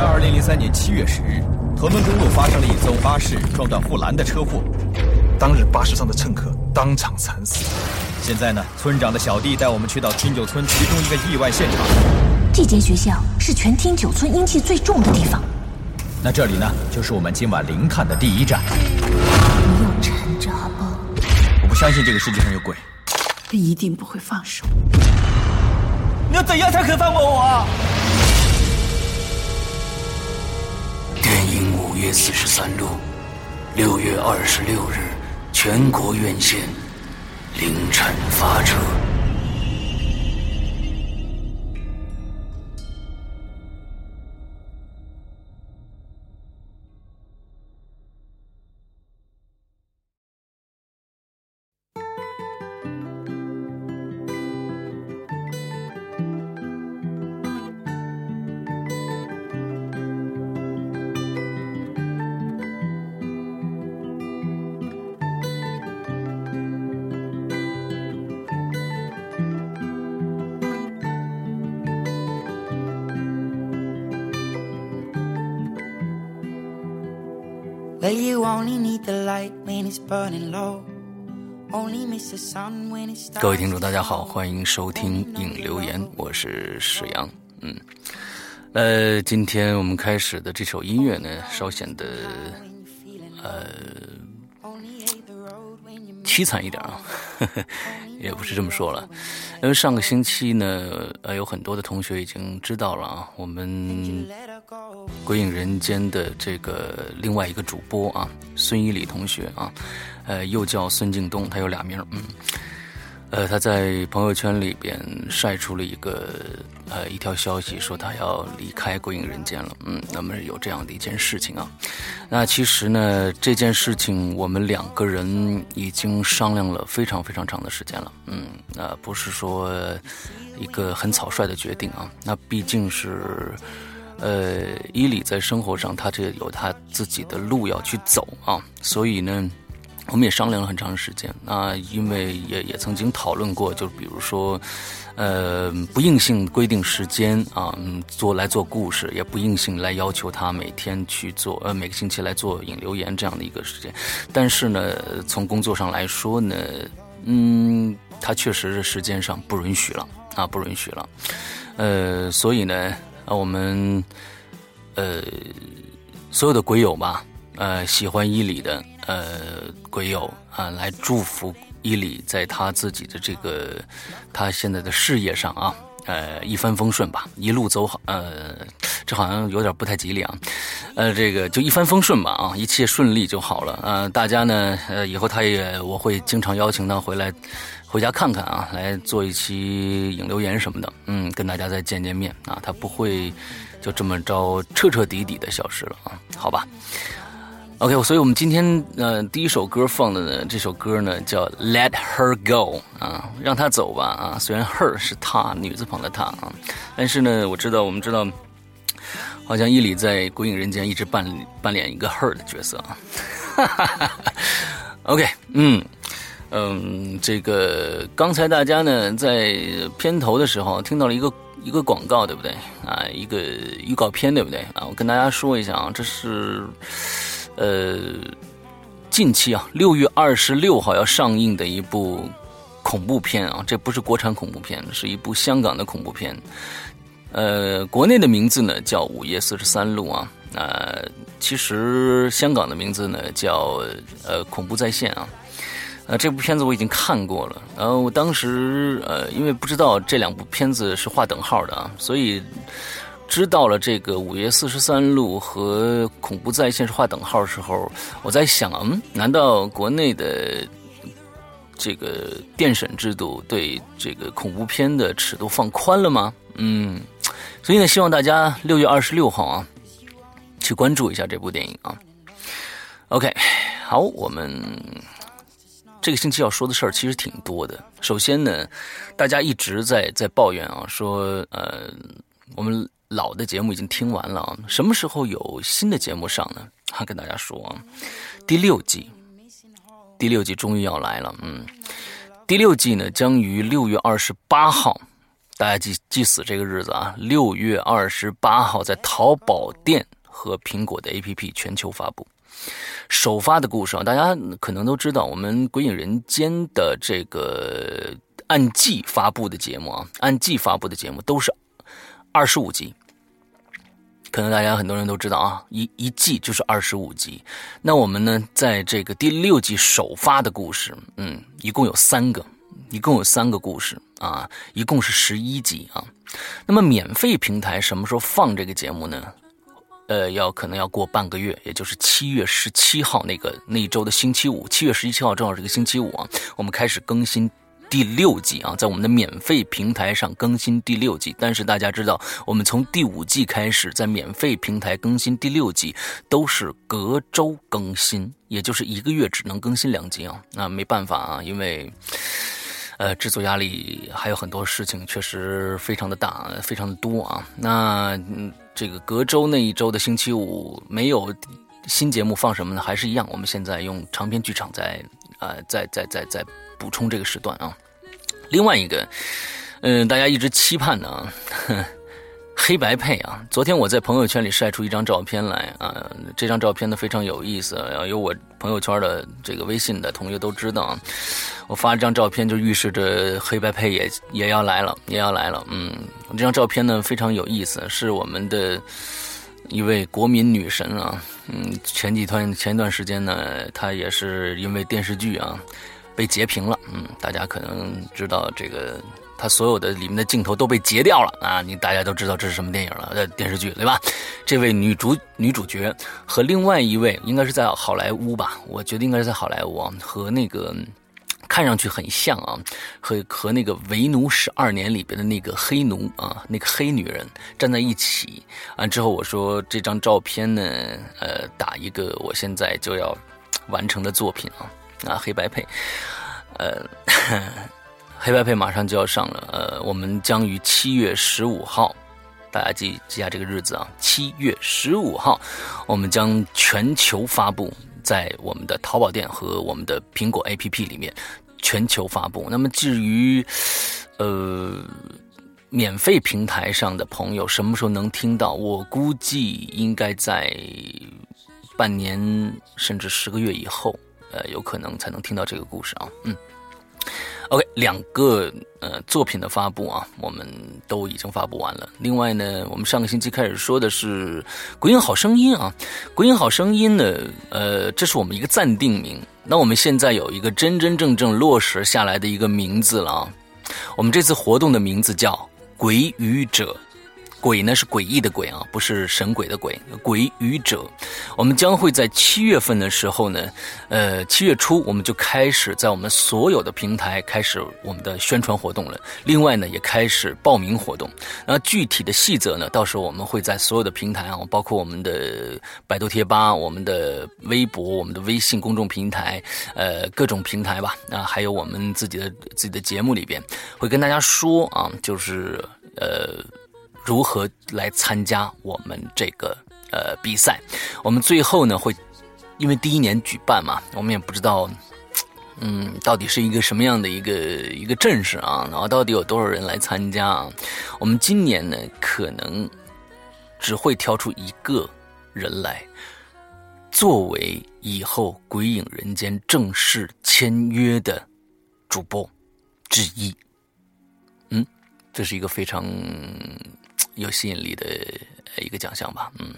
在二零零三年七月十日，屯门公路发生了一宗巴士撞断护栏的车祸。当日巴士上的乘客当场惨死。现在呢，村长的小弟带我们去到汀九村其中一个意外现场。这间学校是全汀九村阴气最重的地方。那这里呢，就是我们今晚灵探的第一站。你要缠着阿邦，我不相信这个世界上有鬼。他一定不会放手。你要怎样才肯放过我影《五月四十三路》，六月二十六日，全国院线，凌晨发车。各位听众，大家好，欢迎收听影留言，我是史阳。嗯，呃，今天我们开始的这首音乐呢，稍显得呃凄惨一点啊，呵 呵也不是这么说了，因为上个星期呢，呃，有很多的同学已经知道了啊，我们《鬼影人间》的这个另外一个主播啊，孙一礼同学啊，呃，又叫孙敬东，他有俩名，嗯，呃，他在朋友圈里边晒出了一个呃一条消息，说他要离开《鬼影人间》了，嗯，那么有这样的一件事情啊，那其实呢，这件事情我们两个人已经商量了非常非常长的时间了，嗯，那不是说一个很草率的决定啊，那毕竟是。呃，伊里在生活上，他这有他自己的路要去走啊，所以呢，我们也商量了很长时间。那因为也也曾经讨论过，就比如说，呃，不硬性规定时间啊，做来做故事，也不硬性来要求他每天去做，呃，每个星期来做引流言这样的一个时间。但是呢，从工作上来说呢，嗯，他确实是时间上不允许了啊，不允许了。呃，所以呢。我们，呃，所有的鬼友吧，呃，喜欢伊里的呃鬼友啊，来祝福伊里在他自己的这个他现在的事业上啊，呃，一帆风顺吧，一路走好。呃，这好像有点不太吉利啊，呃，这个就一帆风顺吧啊，一切顺利就好了。呃，大家呢，呃，以后他也我会经常邀请他回来。回家看看啊，来做一期影留言什么的，嗯，跟大家再见见面啊，他不会就这么着彻彻底底的消失了啊，好吧？OK，所以我们今天呃第一首歌放的呢，这首歌呢叫《Let Her Go》啊，让她走吧啊，虽然 Her 是她女字旁的她啊，但是呢，我知道我们知道，好像伊里在《鬼影人间》一直扮扮演一个 Her 的角色啊，哈 哈 OK，嗯。嗯，这个刚才大家呢在片头的时候听到了一个一个广告，对不对啊？一个预告片，对不对啊？我跟大家说一下啊，这是呃近期啊六月二十六号要上映的一部恐怖片啊，这不是国产恐怖片，是一部香港的恐怖片。呃，国内的名字呢叫《午夜四十三路》啊，呃，其实香港的名字呢叫呃《恐怖在线》啊。呃，这部片子我已经看过了，然后我当时呃，因为不知道这两部片子是划等号的啊，所以知道了这个《午夜四十三路》和《恐怖在线》是划等号的时候，我在想，嗯，难道国内的这个电审制度对这个恐怖片的尺度放宽了吗？嗯，所以呢，希望大家六月二十六号啊，去关注一下这部电影啊。OK，好，我们。这个星期要说的事儿其实挺多的。首先呢，大家一直在在抱怨啊，说呃，我们老的节目已经听完了，什么时候有新的节目上呢？哈，跟大家说，第六季，第六季终于要来了。嗯，第六季呢将于六月二十八号大家记记死这个日子啊，六月二十八号在淘宝店和苹果的 APP 全球发布。首发的故事啊，大家可能都知道，我们《鬼影人间》的这个按季发布的节目啊，按季发布的节目都是二十五集。可能大家很多人都知道啊，一一季就是二十五集。那我们呢，在这个第六季首发的故事，嗯，一共有三个，一共有三个故事啊，一共是十一集啊。那么免费平台什么时候放这个节目呢？呃，要可能要过半个月，也就是七月十七号那个那一周的星期五，七月十七号正好是个星期五啊，我们开始更新。第六季啊，在我们的免费平台上更新第六季，但是大家知道，我们从第五季开始在免费平台更新第六季，都是隔周更新，也就是一个月只能更新两集啊。那没办法啊，因为呃制作压力还有很多事情，确实非常的大，非常的多啊。那这个隔周那一周的星期五没有新节目放什么呢？还是一样，我们现在用长篇剧场在呃在在在在。补充这个时段啊，另外一个，嗯，大家一直期盼的啊，黑白配啊。昨天我在朋友圈里晒出一张照片来啊，这张照片呢非常有意思，有我朋友圈的这个微信的同学都知道啊。我发这张照片就预示着黑白配也也要来了，也要来了。嗯，这张照片呢非常有意思，是我们的一位国民女神啊。嗯，前几段前一段时间呢，她也是因为电视剧啊。被截屏了，嗯，大家可能知道这个，它所有的里面的镜头都被截掉了啊！你大家都知道这是什么电影了？呃，电视剧对吧？这位女主女主角和另外一位应该是在好莱坞吧？我觉得应该是在好莱坞啊，和那个看上去很像啊，和和那个《为奴十二年》里边的那个黑奴啊，那个黑女人站在一起。完之后我说这张照片呢，呃，打一个我现在就要完成的作品啊。啊，黑白配，呃，黑白配马上就要上了，呃，我们将于七月十五号，大家记记下这个日子啊，七月十五号，我们将全球发布在我们的淘宝店和我们的苹果 APP 里面全球发布。那么至于呃免费平台上的朋友什么时候能听到？我估计应该在半年甚至十个月以后。呃，有可能才能听到这个故事啊。嗯，OK，两个呃作品的发布啊，我们都已经发布完了。另外呢，我们上个星期开始说的是《鬼影好声音》啊，《鬼影好声音》呢，呃，这是我们一个暂定名。那我们现在有一个真真正正落实下来的一个名字了啊。我们这次活动的名字叫《鬼语者》。鬼呢是诡异的鬼啊，不是神鬼的鬼。鬼语者，我们将会在七月份的时候呢，呃，七月初我们就开始在我们所有的平台开始我们的宣传活动了。另外呢，也开始报名活动。那具体的细则呢，到时候我们会在所有的平台啊，包括我们的百度贴吧、我们的微博、我们的微信公众平台，呃，各种平台吧，啊，还有我们自己的自己的节目里边，会跟大家说啊，就是呃。如何来参加我们这个呃比赛？我们最后呢会，因为第一年举办嘛，我们也不知道，嗯，到底是一个什么样的一个一个阵势啊？然后到底有多少人来参加啊？我们今年呢可能只会挑出一个人来，作为以后《鬼影人间》正式签约的主播之一。嗯，这是一个非常。有吸引力的一个奖项吧，嗯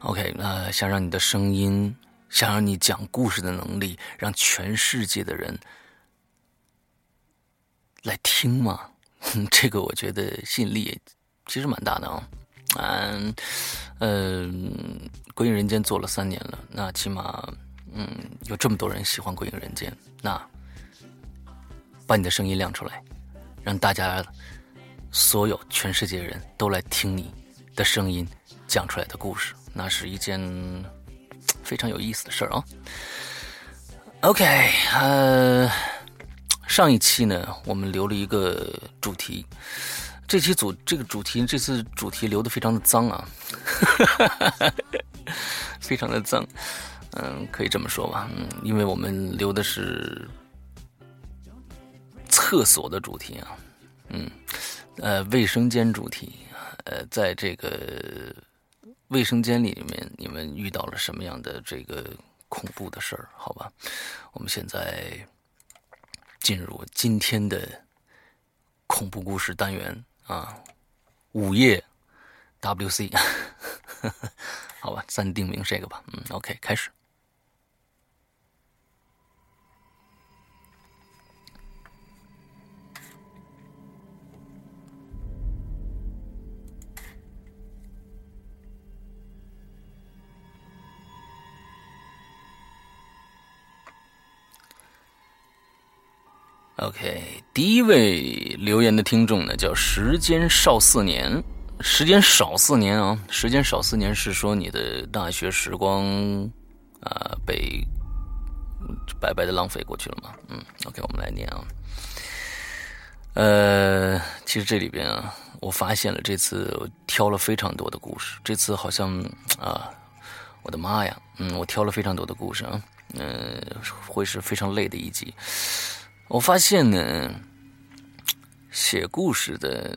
，OK，那想让你的声音，想让你讲故事的能力，让全世界的人来听吗？这个我觉得吸引力其实蛮大的啊，嗯，嗯，鬼影人间做了三年了，那起码，嗯，有这么多人喜欢鬼影人间，那把你的声音亮出来，让大家。所有全世界人都来听你的声音讲出来的故事，那是一件非常有意思的事儿啊。OK，呃，上一期呢，我们留了一个主题，这期主这个主题这次主题留的非常的脏啊，非常的脏，嗯，可以这么说吧，嗯，因为我们留的是厕所的主题啊，嗯。呃，卫生间主题，呃，在这个卫生间里面，你们遇到了什么样的这个恐怖的事儿？好吧，我们现在进入今天的恐怖故事单元啊，午夜 WC，好吧，暂定名这个吧，嗯，OK，开始。OK，第一位留言的听众呢，叫时间少四年，时间少四年啊，时间少四年是说你的大学时光啊被白白的浪费过去了吗？嗯，OK，我们来念啊。呃，其实这里边啊，我发现了这次我挑了非常多的故事，这次好像啊，我的妈呀，嗯，我挑了非常多的故事啊，嗯，会是非常累的一集。我发现呢，写故事的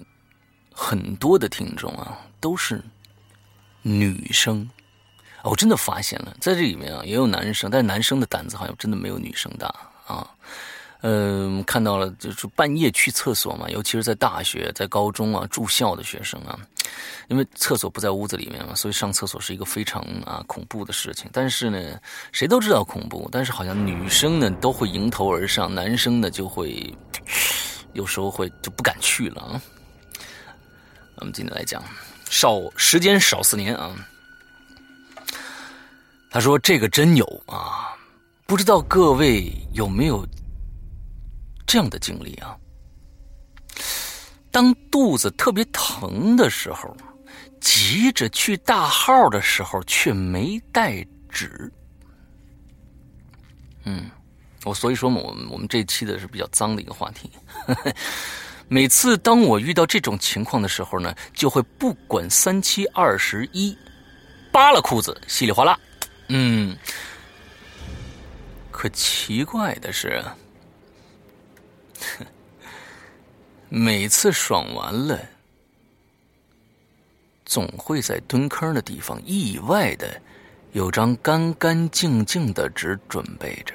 很多的听众啊，都是女生。我真的发现了，在这里面啊，也有男生，但是男生的胆子好像真的没有女生大啊。嗯，看到了，就是半夜去厕所嘛，尤其是在大学、在高中啊住校的学生啊，因为厕所不在屋子里面嘛，所以上厕所是一个非常啊恐怖的事情。但是呢，谁都知道恐怖，但是好像女生呢都会迎头而上，男生呢就会有时候会就不敢去了啊。我们今天来讲少时间少四年啊，他说这个真有啊，不知道各位有没有。这样的经历啊，当肚子特别疼的时候，急着去大号的时候，却没带纸。嗯，我所以说嘛，我们我们这期的是比较脏的一个话题。每次当我遇到这种情况的时候呢，就会不管三七二十一，扒了裤子，稀里哗啦。嗯，可奇怪的是。每次爽完了，总会在蹲坑的地方意外的有张干干净净的纸准备着。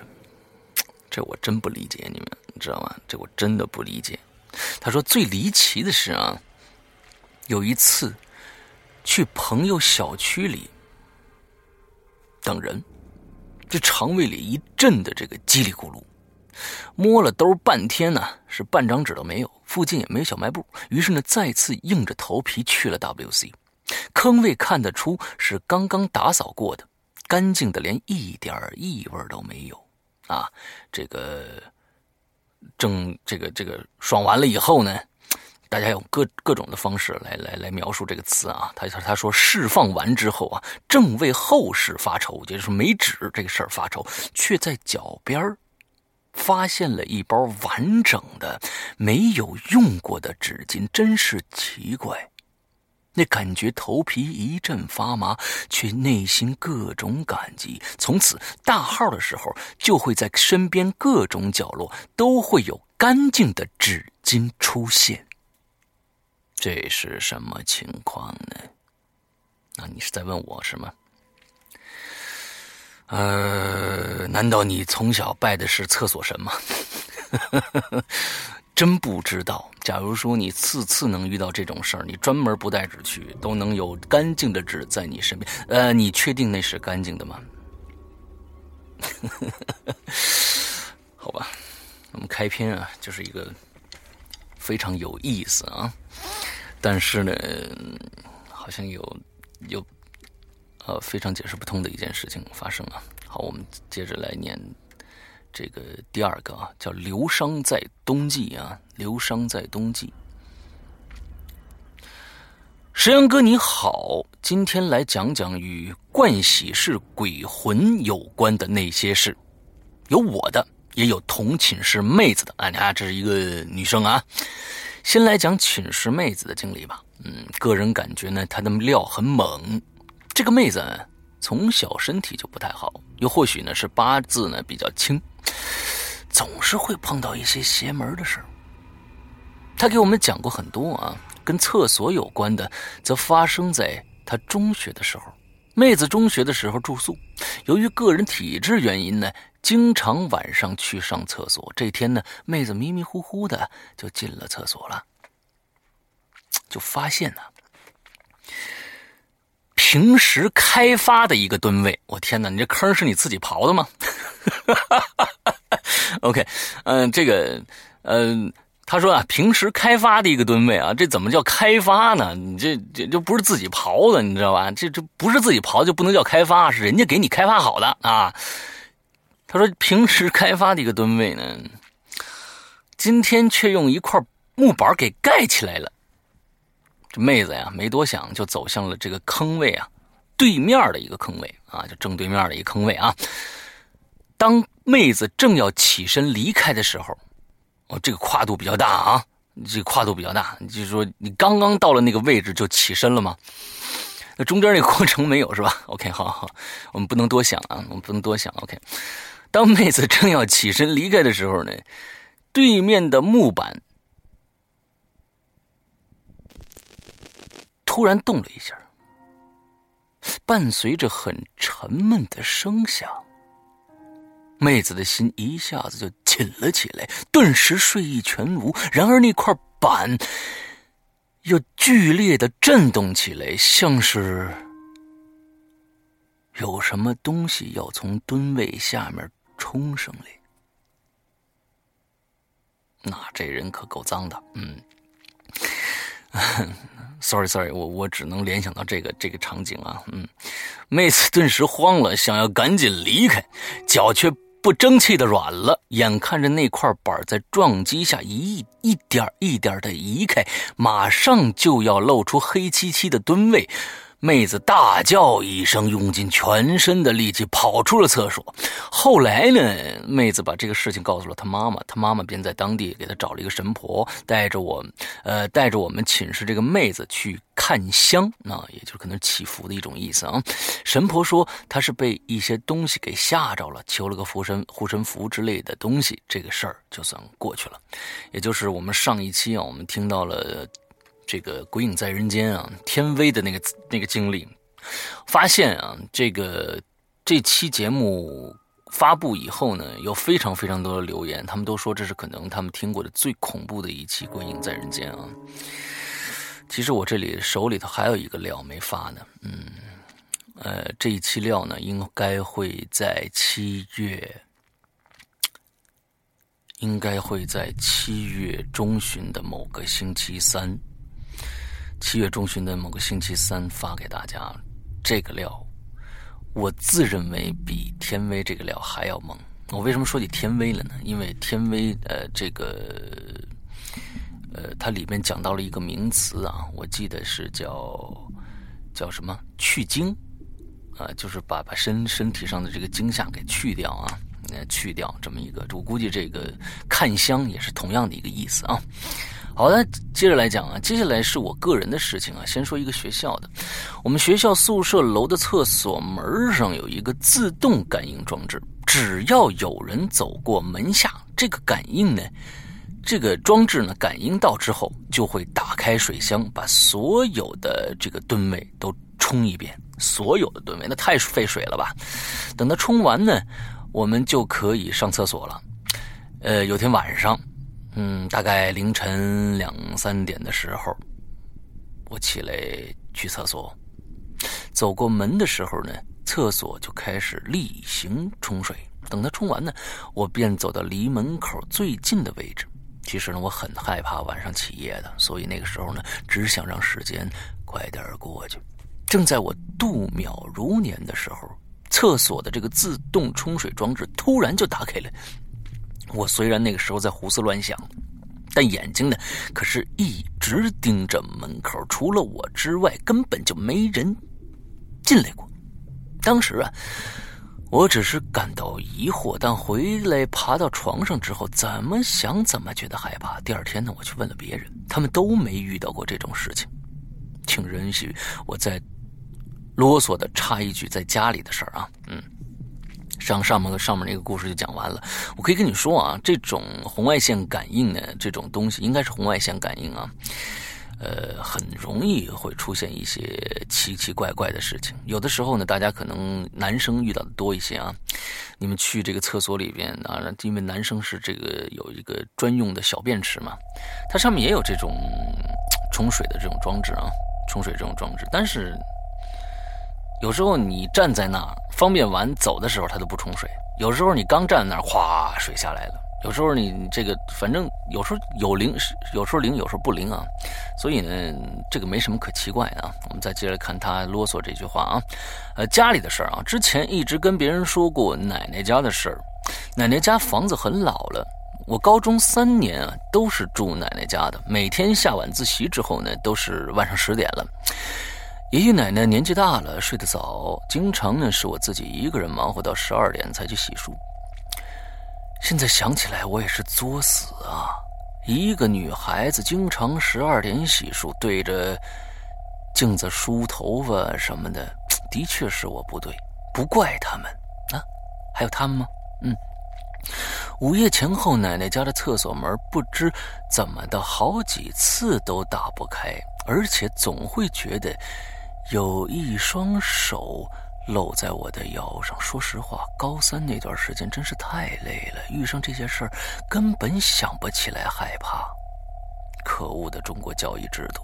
这我真不理解你们，你知道吗？这我真的不理解。他说最离奇的是啊，有一次去朋友小区里等人，这肠胃里一阵的这个叽里咕噜。摸了兜半天呢，是半张纸都没有，附近也没有小卖部。于是呢，再次硬着头皮去了 WC，坑位看得出是刚刚打扫过的，干净的连一点异味都没有。啊，这个正这个这个爽完了以后呢，大家用各各种的方式来来来描述这个词啊。他他他说释放完之后啊，正为后事发愁，就是没纸这个事儿发愁，却在脚边儿。发现了一包完整的、没有用过的纸巾，真是奇怪。那感觉头皮一阵发麻，却内心各种感激。从此大号的时候，就会在身边各种角落都会有干净的纸巾出现。这是什么情况呢？那你是在问我是吗？呃，难道你从小拜的是厕所神吗？真不知道。假如说你次次能遇到这种事儿，你专门不带纸去，都能有干净的纸在你身边。呃，你确定那是干净的吗？好吧，我们开篇啊，就是一个非常有意思啊，但是呢，好像有有。呃，非常解释不通的一件事情发生了。好，我们接着来念这个第二个啊，叫“流伤在冬季”啊，“流伤在冬季”。石阳哥你好，今天来讲讲与冠喜氏鬼魂有关的那些事，有我的，也有同寝室妹子的。啊，你看，这是一个女生啊。先来讲寝室妹子的经历吧。嗯，个人感觉呢，她的料很猛。这个妹子从小身体就不太好，又或许呢是八字呢比较轻，总是会碰到一些邪门的事儿。他给我们讲过很多啊，跟厕所有关的，则发生在他中学的时候。妹子中学的时候住宿，由于个人体质原因呢，经常晚上去上厕所。这天呢，妹子迷迷糊糊的就进了厕所了，就发现呢，平时开发的一个吨位。我天哪，你这坑是你自己刨的吗？OK，嗯，这个，嗯。他说啊，平时开发的一个吨位啊，这怎么叫开发呢？你这这就不是自己刨的，你知道吧？这这不是自己刨就不能叫开发，是人家给你开发好的啊。他说平时开发的一个吨位呢，今天却用一块木板给盖起来了。这妹子呀，没多想就走向了这个坑位啊，对面的一个坑位啊，就正对面的一个坑位啊。当妹子正要起身离开的时候。哦，这个跨度比较大啊，这个跨度比较大。就是说，你刚刚到了那个位置就起身了吗？那中间那个过程没有是吧？OK，好好，我们不能多想啊，我们不能多想。OK，当妹子正要起身离开的时候呢，对面的木板突然动了一下，伴随着很沉闷的声响。妹子的心一下子就紧了起来，顿时睡意全无。然而那块板又剧烈的震动起来，像是有什么东西要从吨位下面冲上来。那这人可够脏的，嗯。Sorry，Sorry，我我只能联想到这个这个场景啊，嗯。妹子顿时慌了，想要赶紧离开，脚却。不争气的软了，眼看着那块板在撞击下一一点一点的移开，马上就要露出黑漆漆的吨位。妹子大叫一声，用尽全身的力气跑出了厕所。后来呢，妹子把这个事情告诉了她妈妈，她妈妈便在当地给她找了一个神婆，带着我，呃，带着我们寝室这个妹子去看香，那也就是可能祈福的一种意思啊。神婆说她是被一些东西给吓着了，求了个护身护身符之类的东西，这个事儿就算过去了。也就是我们上一期啊，我们听到了。这个鬼影在人间啊，天威的那个那个经历，发现啊，这个这期节目发布以后呢，有非常非常多的留言，他们都说这是可能他们听过的最恐怖的一期鬼影在人间啊。其实我这里手里头还有一个料没发呢，嗯，呃，这一期料呢，应该会在七月，应该会在七月中旬的某个星期三。七月中旬的某个星期三发给大家，这个料，我自认为比天威这个料还要猛。我为什么说起天威了呢？因为天威，呃，这个，呃，它里面讲到了一个名词啊，我记得是叫叫什么去精，啊，就是把把身身体上的这个惊吓给去掉啊，去掉这么一个。我估计这个看香也是同样的一个意思啊。好的，接着来讲啊，接下来是我个人的事情啊。先说一个学校的，我们学校宿舍楼的厕所门上有一个自动感应装置，只要有人走过门下，这个感应呢，这个装置呢感应到之后，就会打开水箱，把所有的这个吨位都冲一遍，所有的吨位，那太费水了吧？等它冲完呢，我们就可以上厕所了。呃，有天晚上。嗯，大概凌晨两三点的时候，我起来去厕所，走过门的时候呢，厕所就开始例行冲水。等它冲完呢，我便走到离门口最近的位置。其实呢，我很害怕晚上起夜的，所以那个时候呢，只想让时间快点过去。正在我度秒如年的时候，厕所的这个自动冲水装置突然就打开了。我虽然那个时候在胡思乱想，但眼睛呢，可是一直盯着门口，除了我之外，根本就没人进来过。当时啊，我只是感到疑惑，但回来爬到床上之后，怎么想怎么觉得害怕。第二天呢，我去问了别人，他们都没遇到过这种事情。请允许我再啰嗦的插一句，在家里的事儿啊，嗯。上上面上面那个故事就讲完了。我可以跟你说啊，这种红外线感应的，这种东西应该是红外线感应啊，呃，很容易会出现一些奇奇怪怪的事情。有的时候呢，大家可能男生遇到的多一些啊。你们去这个厕所里边啊，因为男生是这个有一个专用的小便池嘛，它上面也有这种冲水的这种装置啊，冲水这种装置，但是。有时候你站在那儿方便完走的时候，它都不冲水；有时候你刚站在那儿，哗，水下来了。有时候你这个反正有时候有灵，有时候灵，有时候不灵啊。所以呢，这个没什么可奇怪的啊。我们再接着看他啰嗦这句话啊，呃，家里的事儿啊，之前一直跟别人说过奶奶家的事儿。奶奶家房子很老了，我高中三年啊都是住奶奶家的，每天下晚自习之后呢，都是晚上十点了。爷爷奶奶年纪大了，睡得早，经常呢是我自己一个人忙活到十二点才去洗漱。现在想起来，我也是作死啊！一个女孩子经常十二点洗漱，对着镜子梳头发什么的，的确是我不对，不怪他们啊。还有他们吗？嗯。午夜前后，奶奶家的厕所门不知怎么的，好几次都打不开，而且总会觉得。有一双手搂在我的腰上。说实话，高三那段时间真是太累了，遇上这些事儿根本想不起来害怕。可恶的中国教育制度，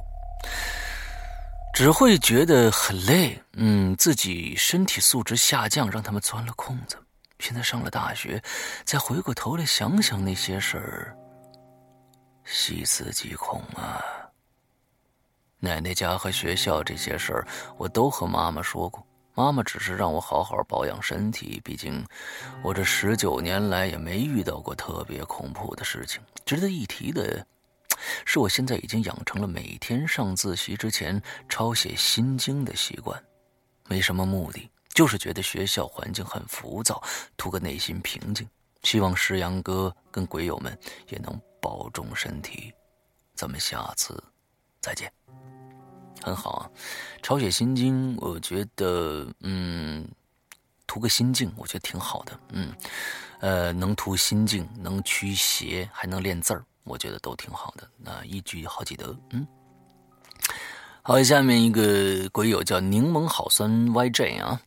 只会觉得很累。嗯，自己身体素质下降，让他们钻了空子。现在上了大学，再回过头来想想那些事儿，细思极恐啊。奶奶家和学校这些事儿，我都和妈妈说过。妈妈只是让我好好保养身体，毕竟我这十九年来也没遇到过特别恐怖的事情。值得一提的是，我现在已经养成了每天上自习之前抄写心经的习惯，没什么目的，就是觉得学校环境很浮躁，图个内心平静。希望石阳哥跟鬼友们也能保重身体。咱们下次再见。很好啊，抄写心经，我觉得，嗯，图个心境，我觉得挺好的，嗯，呃，能图心境，能驱邪，还能练字儿，我觉得都挺好的。那一举好几得，嗯。好，下面一个鬼友叫柠檬好酸 YJ 啊，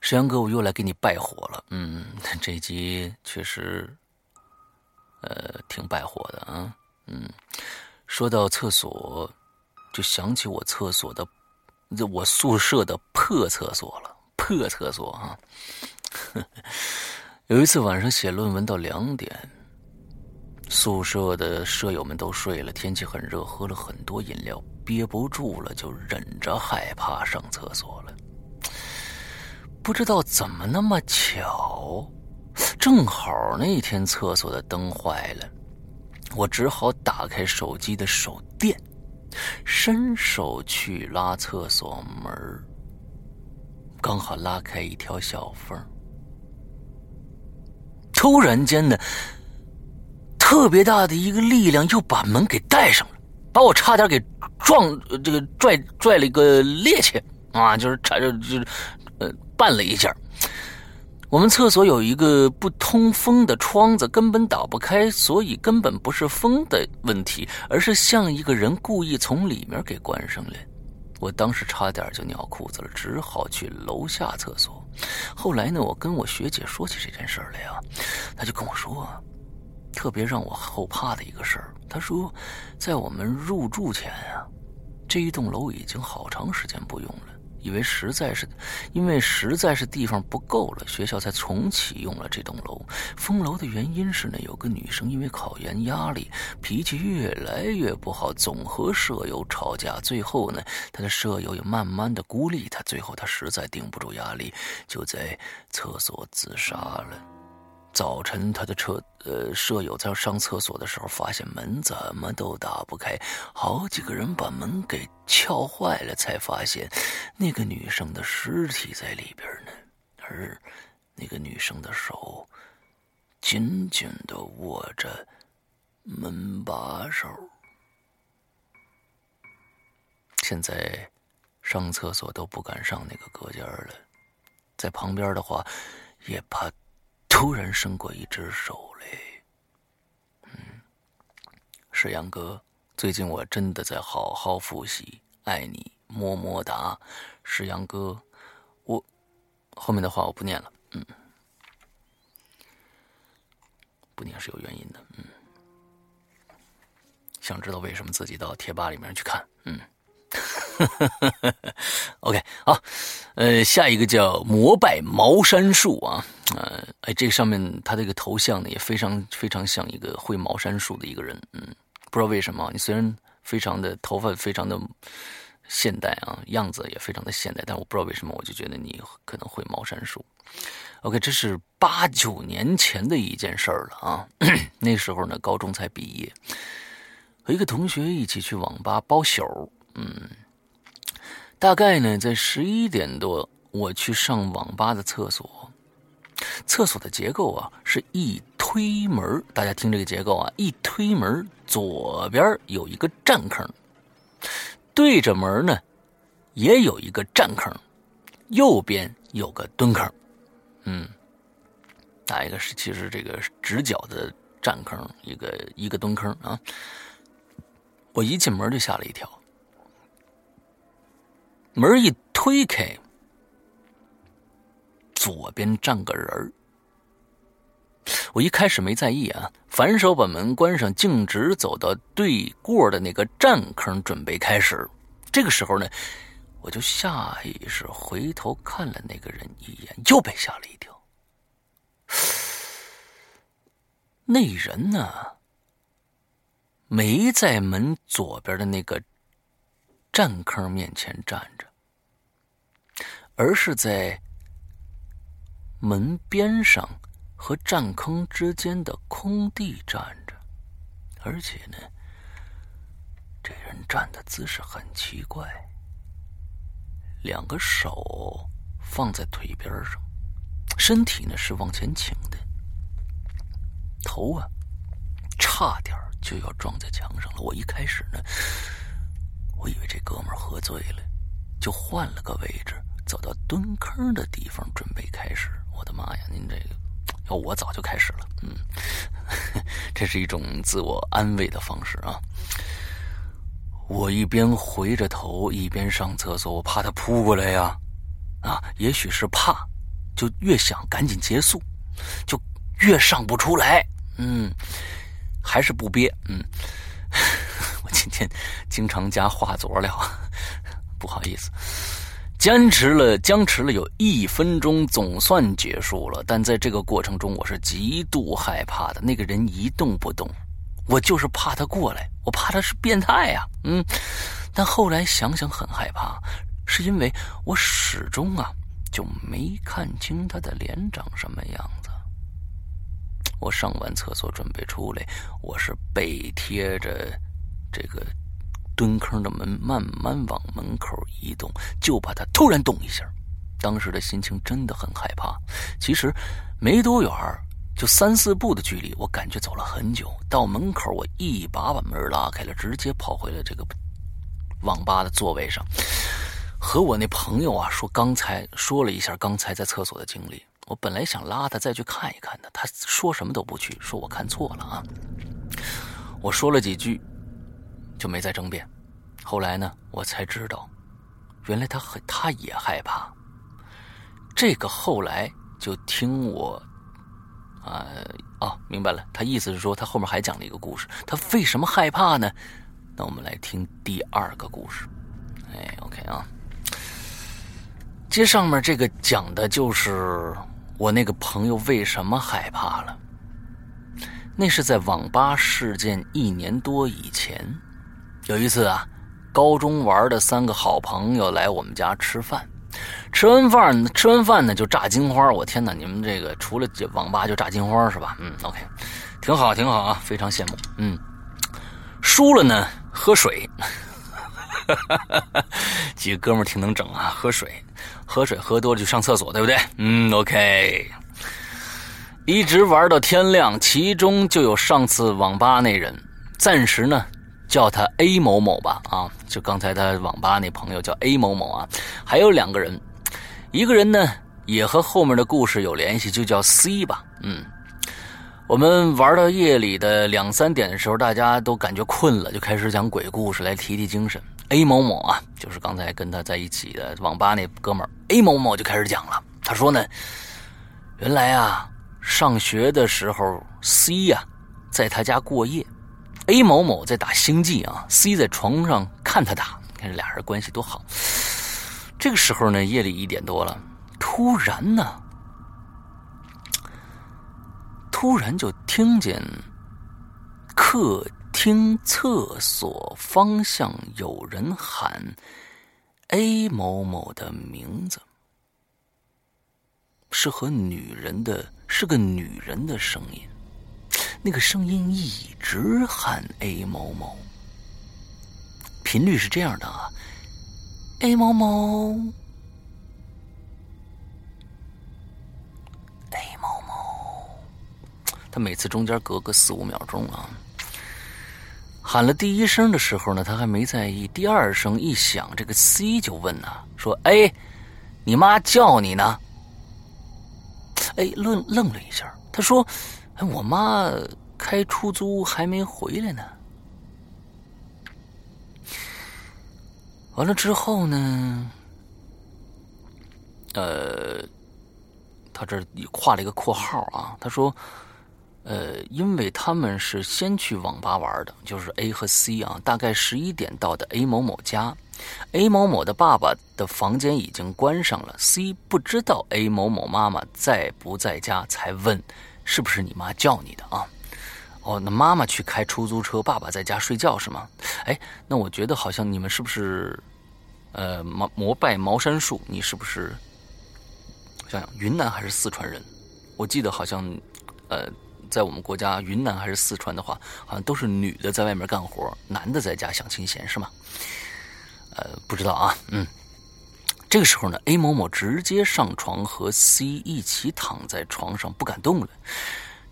石阳哥，我又来给你拜火了，嗯，这集确实，呃，挺拜火的啊，嗯，说到厕所。就想起我厕所的，我宿舍的破厕所了，破厕所啊！有一次晚上写论文到两点，宿舍的舍友们都睡了，天气很热，喝了很多饮料，憋不住了，就忍着害怕上厕所了。不知道怎么那么巧，正好那天厕所的灯坏了，我只好打开手机的手电。伸手去拉厕所门刚好拉开一条小缝突然间呢，特别大的一个力量又把门给带上了，把我差点给撞，这个拽拽了一个趔趄啊，就是差着就是呃绊了一下。我们厕所有一个不通风的窗子，根本打不开，所以根本不是风的问题，而是像一个人故意从里面给关上了。我当时差点就尿裤子了，只好去楼下厕所。后来呢，我跟我学姐说起这件事来呀，她就跟我说，特别让我后怕的一个事儿。她说，在我们入住前啊，这一栋楼已经好长时间不用了。以为实在是，因为实在是地方不够了，学校才重启用了这栋楼。封楼的原因是呢，有个女生因为考研压力，脾气越来越不好，总和舍友吵架。最后呢，她的舍友也慢慢的孤立她，最后她实在顶不住压力，就在厕所自杀了。早晨，他的车呃舍友在上厕所的时候，发现门怎么都打不开，好几个人把门给撬坏了，才发现那个女生的尸体在里边呢，而那个女生的手紧紧的握着门把手。现在上厕所都不敢上那个隔间了，在旁边的话，也怕。突然伸过一只手来。嗯，石阳哥，最近我真的在好好复习，爱你么么哒。石阳哥，我后面的话我不念了，嗯，不念是有原因的，嗯。想知道为什么自己到贴吧里面去看？嗯 OK，好，呃，下一个叫膜拜茅山术啊，呃，哎，这上面他这个头像呢也非常非常像一个会茅山术的一个人，嗯，不知道为什么，你虽然非常的头发非常的现代啊，样子也非常的现代，但我不知道为什么我就觉得你可能会茅山术。OK，这是八九年前的一件事儿了啊，那时候呢高中才毕业。和一个同学一起去网吧包宿，嗯，大概呢在十一点多，我去上网吧的厕所。厕所的结构啊是一推门，大家听这个结构啊，一推门，左边有一个站坑，对着门呢也有一个站坑，右边有个蹲坑，嗯，哪一个是其实这个直角的站坑，一个一个蹲坑啊。我一进门就吓了一跳，门一推开，左边站个人儿。我一开始没在意啊，反手把门关上，径直走到对过的那个站坑，准备开始。这个时候呢，我就下意识回头看了那个人一眼，又被吓了一跳。那人呢？没在门左边的那个站坑面前站着，而是在门边上和站坑之间的空地站着，而且呢，这人站的姿势很奇怪，两个手放在腿边上，身体呢是往前倾的，头啊差点就要撞在墙上了。我一开始呢，我以为这哥们儿喝醉了，就换了个位置，走到蹲坑的地方准备开始。我的妈呀，您这个要我早就开始了。嗯，这是一种自我安慰的方式啊。我一边回着头，一边上厕所，我怕他扑过来呀。啊，也许是怕，就越想赶紧结束，就越上不出来。嗯。还是不憋，嗯，我今天经常加话佐料，不好意思，坚持了僵持了有一分钟，总算结束了。但在这个过程中，我是极度害怕的。那个人一动不动，我就是怕他过来，我怕他是变态呀，嗯。但后来想想很害怕，是因为我始终啊就没看清他的脸长什么样。我上完厕所准备出来，我是背贴着这个蹲坑的门，慢慢往门口移动，就怕它突然动一下。当时的心情真的很害怕。其实没多远，就三四步的距离，我感觉走了很久。到门口，我一把把门拉开了，直接跑回了这个网吧的座位上，和我那朋友啊说，刚才说了一下刚才在厕所的经历。我本来想拉他再去看一看的，他说什么都不去，说我看错了啊。我说了几句，就没再争辩。后来呢，我才知道，原来他很他也害怕。这个后来就听我，啊哦，明白了，他意思是说他后面还讲了一个故事。他为什么害怕呢？那我们来听第二个故事。哎，OK 啊，接上面这个讲的就是。我那个朋友为什么害怕了？那是在网吧事件一年多以前，有一次啊，高中玩的三个好朋友来我们家吃饭，吃完饭吃完饭呢就炸金花。我天哪，你们这个除了网吧就炸金花是吧？嗯，OK，挺好挺好啊，非常羡慕。嗯，输了呢喝水，几个哥们挺能整啊，喝水。喝水喝多了就上厕所，对不对？嗯，OK。一直玩到天亮，其中就有上次网吧那人，暂时呢叫他 A 某某吧。啊，就刚才他网吧那朋友叫 A 某某啊。还有两个人，一个人呢也和后面的故事有联系，就叫 C 吧。嗯，我们玩到夜里的两三点的时候，大家都感觉困了，就开始讲鬼故事来提提精神。A 某某啊，就是刚才跟他在一起的网吧那哥们儿 A 某某就开始讲了。他说呢，原来啊，上学的时候 C 呀在他家过夜，A 某某在打星际啊，C 在床上看他打，看这俩人关系多好。这个时候呢，夜里一点多了，突然呢，突然就听见客听厕所方向有人喊 A 某某的名字，是和女人的，是个女人的声音。那个声音一直喊 A 某某，频率是这样的啊，A 某某，A 某某，他每次中间隔个四五秒钟啊。喊了第一声的时候呢，他还没在意。第二声一响，这个 C 就问呢，说：“哎，你妈叫你呢？”哎，愣愣了一下，他说：“哎，我妈开出租还没回来呢。”完了之后呢，呃，他这画了一个括号啊，他说。呃，因为他们是先去网吧玩的，就是 A 和 C 啊，大概十一点到的 A 某某家，A 某某的爸爸的房间已经关上了，C 不知道 A 某某妈妈在不在家，才问是不是你妈叫你的啊？哦，那妈妈去开出租车，爸爸在家睡觉是吗？哎，那我觉得好像你们是不是呃膜膜拜茅山术？你是不是想想云南还是四川人？我记得好像呃。在我们国家，云南还是四川的话，好像都是女的在外面干活，男的在家享清闲，是吗？呃，不知道啊。嗯，这个时候呢，A 某某直接上床和 C 一起躺在床上，不敢动了。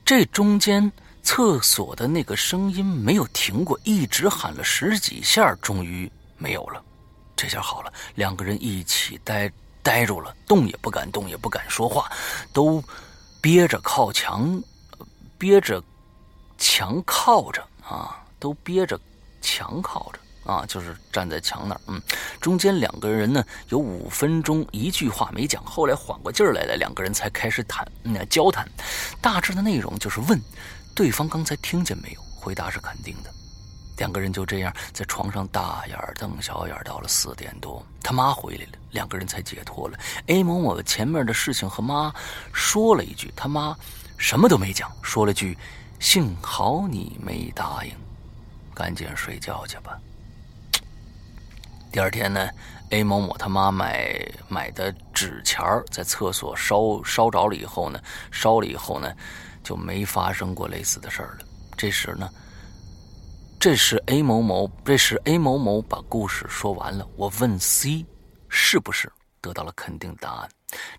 这中间厕所的那个声音没有停过，一直喊了十几下，终于没有了。这下好了，两个人一起呆呆住了，动也不敢动，也不敢说话，都憋着靠墙。憋着墙靠着啊，都憋着墙靠着啊，就是站在墙那儿。嗯，中间两个人呢有五分钟一句话没讲，后来缓过劲儿来了，两个人才开始谈那交谈。大致的内容就是问对方刚才听见没有，回答是肯定的。两个人就这样在床上大眼瞪小眼，到了四点多，他妈回来了，两个人才解脱了。A 某某前面的事情和妈说了一句，他妈。什么都没讲，说了句：“幸好你没答应，赶紧睡觉去吧。”第二天呢，A 某某他妈买买的纸钱在厕所烧烧着了以后呢，烧了以后呢，就没发生过类似的事儿了。这时呢，这是 A 某某，这时 A 某某把故事说完了。我问 C 是不是得到了肯定答案？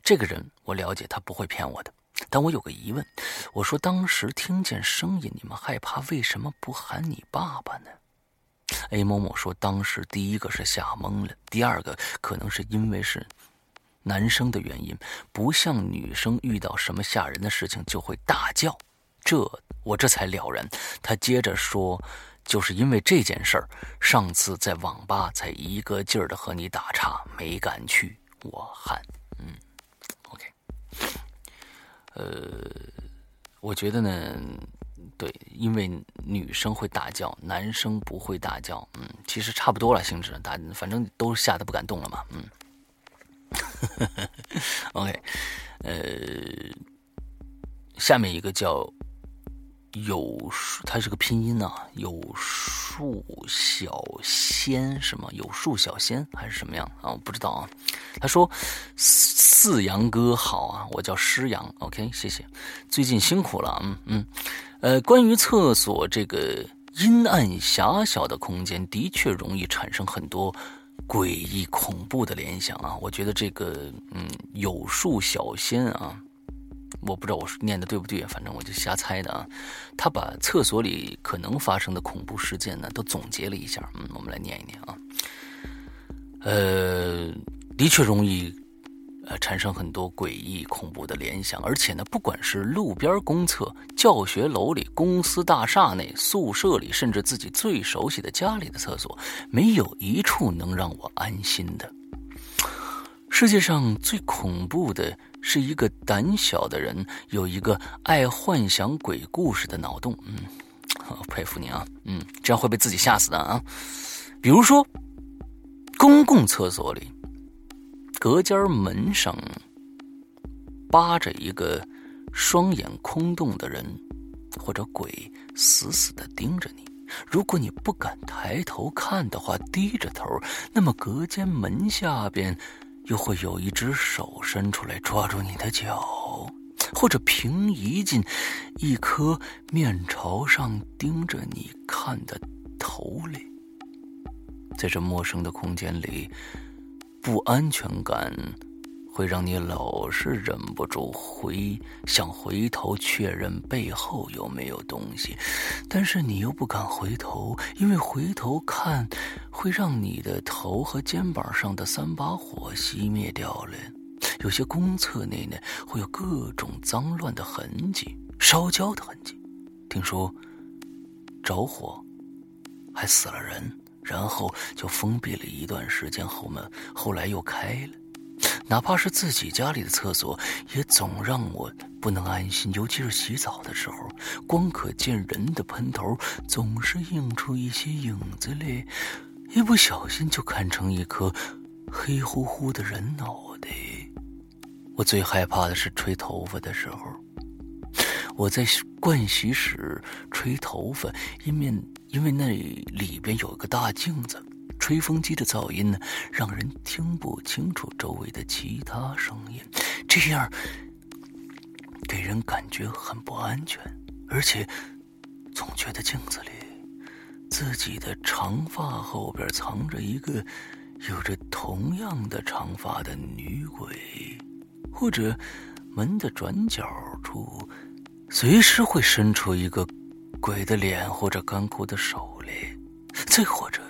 这个人我了解，他不会骗我的。但我有个疑问，我说当时听见声音，你们害怕，为什么不喊你爸爸呢？A 某某说，当时第一个是吓懵了，第二个可能是因为是男生的原因，不像女生遇到什么吓人的事情就会大叫。这我这才了然。他接着说，就是因为这件事儿，上次在网吧才一个劲儿的和你打岔，没敢去。我喊，嗯，OK。呃，我觉得呢，对，因为女生会大叫，男生不会大叫，嗯，其实差不多了性质，大反正都吓得不敢动了嘛，嗯。OK，呃，下面一个叫。有树，它是个拼音啊。有树小仙是吗？有树小仙还是什么样啊？我不知道啊。他说：“四阳哥好啊，我叫诗阳。OK，谢谢。最近辛苦了，嗯嗯。呃，关于厕所这个阴暗狭小的空间，的确容易产生很多诡异恐怖的联想啊。我觉得这个，嗯，有树小仙啊。”我不知道我念的对不对，反正我就瞎猜的啊。他把厕所里可能发生的恐怖事件呢，都总结了一下。嗯，我们来念一念啊。呃，的确容易，呃，产生很多诡异恐怖的联想。而且呢，不管是路边公厕、教学楼里、公司大厦内、宿舍里，甚至自己最熟悉的家里的厕所，没有一处能让我安心的。世界上最恐怖的是一个胆小的人有一个爱幻想鬼故事的脑洞。嗯，佩服你啊。嗯，这样会被自己吓死的啊。比如说，公共厕所里，隔间门上扒着一个双眼空洞的人或者鬼，死死的盯着你。如果你不敢抬头看的话，低着头，那么隔间门下边。又会有一只手伸出来抓住你的脚，或者平移进一颗面朝上盯着你看的头里。在这陌生的空间里，不安全感。会让你老是忍不住回想回头确认背后有没有东西，但是你又不敢回头，因为回头看会让你的头和肩膀上的三把火熄灭掉了。有些公厕内呢会有各种脏乱的痕迹，烧焦的痕迹。听说着火还死了人，然后就封闭了一段时间，后门后来又开了。哪怕是自己家里的厕所，也总让我不能安心。尤其是洗澡的时候，光可见人的喷头总是映出一些影子来，一不小心就看成一颗黑乎乎的人脑袋。我最害怕的是吹头发的时候，我在盥洗室吹头发，因为因为那里边有个大镜子。吹风机的噪音呢，让人听不清楚周围的其他声音，这样给人感觉很不安全，而且总觉得镜子里自己的长发后边藏着一个有着同样的长发的女鬼，或者门的转角处随时会伸出一个鬼的脸或者干枯的手来，再或者。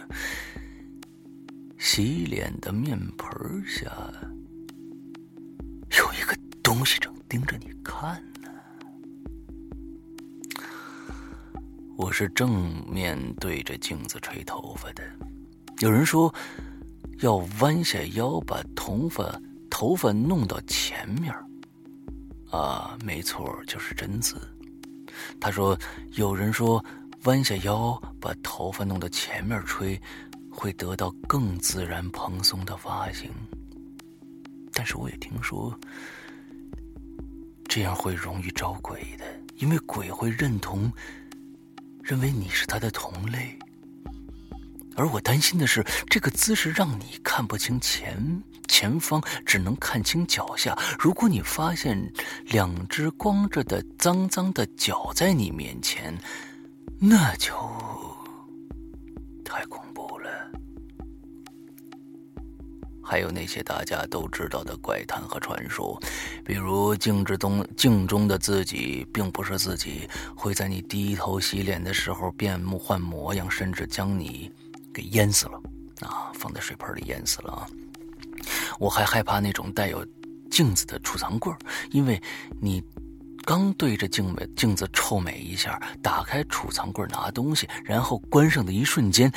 洗脸的面盆下有一个东西正盯着你看呢。我是正面对着镜子吹头发的。有人说要弯下腰把头发头发弄到前面啊，没错，就是贞子。他说有人说弯下腰把头发弄到前面吹。会得到更自然蓬松的发型，但是我也听说，这样会容易招鬼的，因为鬼会认同，认为你是他的同类。而我担心的是，这个姿势让你看不清前前方，只能看清脚下。如果你发现两只光着的脏脏的脚在你面前，那就太恐怖。还有那些大家都知道的怪谈和传说，比如镜之中镜中的自己并不是自己，会在你低头洗脸的时候变换模样，甚至将你给淹死了啊！放在水盆里淹死了啊！我还害怕那种带有镜子的储藏柜，因为你刚对着镜子镜子臭美一下，打开储藏柜拿东西，然后关上的一瞬间，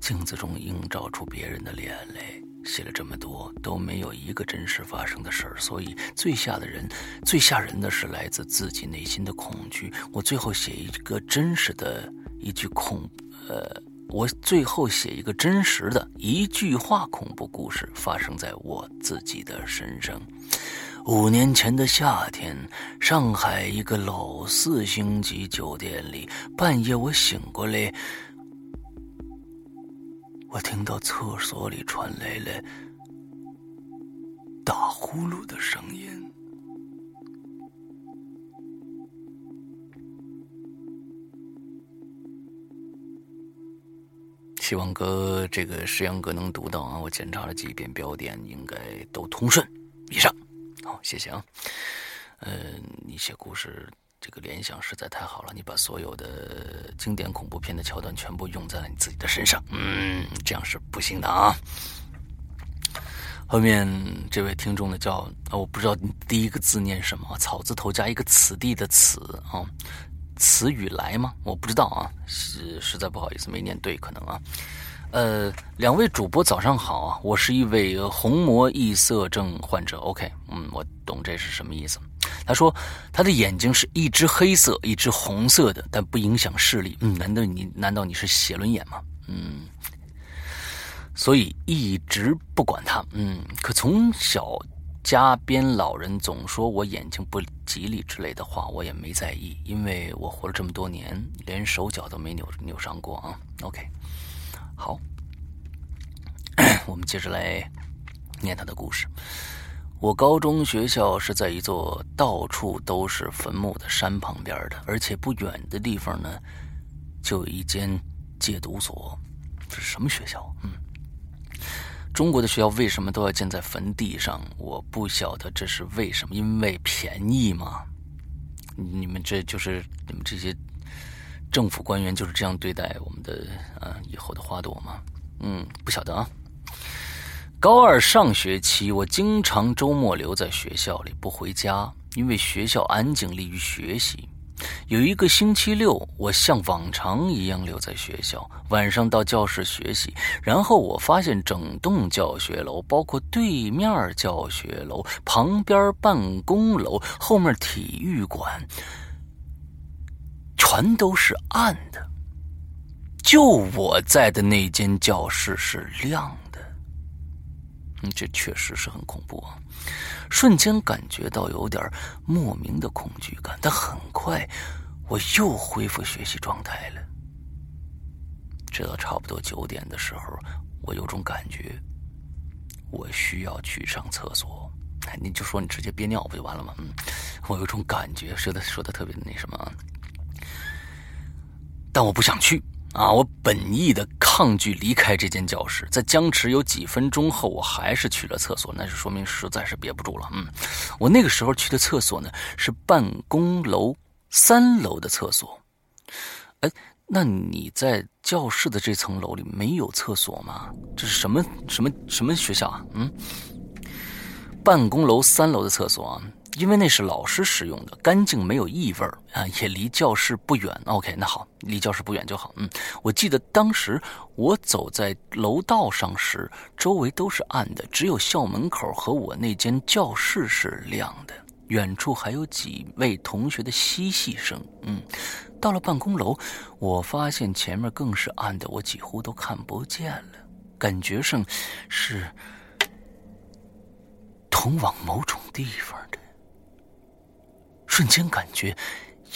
镜子中映照出别人的脸来。写了这么多，都没有一个真实发生的事儿，所以最吓的人、最吓人的是来自自己内心的恐惧。我最后写一个真实的一句恐，呃，我最后写一个真实的一句话恐怖故事，发生在我自己的身上。五年前的夏天，上海一个老四星级酒店里，半夜我醒过来。我听到厕所里传来了打呼噜的声音。希望哥这个石阳哥能读到啊！我检查了几遍标点，应该都通顺。以上，好，谢谢啊。嗯，你写故事。这个联想实在太好了，你把所有的经典恐怖片的桥段全部用在了你自己的身上，嗯，这样是不行的啊。后面这位听众呢叫啊，我不知道你第一个字念什么，草字头加一个此地的此啊，词语来吗？我不知道啊，实实在不好意思没念对，可能啊。呃，两位主播早上好啊，我是一位虹膜异色症患者。OK，嗯，我懂这是什么意思。他说他的眼睛是一只黑色，一只红色的，但不影响视力。嗯，难道你难道你是写轮眼吗？嗯。所以一直不管他，嗯，可从小家边老人总说我眼睛不吉利之类的话，我也没在意，因为我活了这么多年，连手脚都没扭扭伤过啊。OK，好，我们接着来念他的故事。我高中学校是在一座到处都是坟墓的山旁边的，而且不远的地方呢，就有一间戒毒所。这是什么学校？嗯。中国的学校为什么都要建在坟地上？我不晓得这是为什么，因为便宜吗？你们这就是你们这些政府官员就是这样对待我们的啊以后的花朵吗？嗯，不晓得啊。高二上学期，我经常周末留在学校里不回家，因为学校安静，利于学习。有一个星期六，我像往常一样留在学校，晚上到教室学习。然后我发现整栋教学楼，包括对面教学楼、旁边办公楼、后面体育馆，全都是暗的，就我在的那间教室是亮的。嗯，这确实是很恐怖啊。瞬间感觉到有点莫名的恐惧感，但很快我又恢复学习状态了。直到差不多九点的时候，我有种感觉，我需要去上厕所。你就说你直接憋尿不就完了吗？嗯，我有种感觉，说的说的特别那什么，但我不想去。啊！我本意的抗拒离开这间教室，在僵持有几分钟后，我还是去了厕所。那就说明实在是憋不住了。嗯，我那个时候去的厕所呢，是办公楼三楼的厕所。哎，那你在教室的这层楼里没有厕所吗？这是什么什么什么学校啊？嗯，办公楼三楼的厕所啊。因为那是老师使用的，干净没有异味啊，也离教室不远。OK，那好，离教室不远就好。嗯，我记得当时我走在楼道上时，周围都是暗的，只有校门口和我那间教室是亮的，远处还有几位同学的嬉戏声。嗯，到了办公楼，我发现前面更是暗的，我几乎都看不见了，感觉上是通往某种地方。瞬间感觉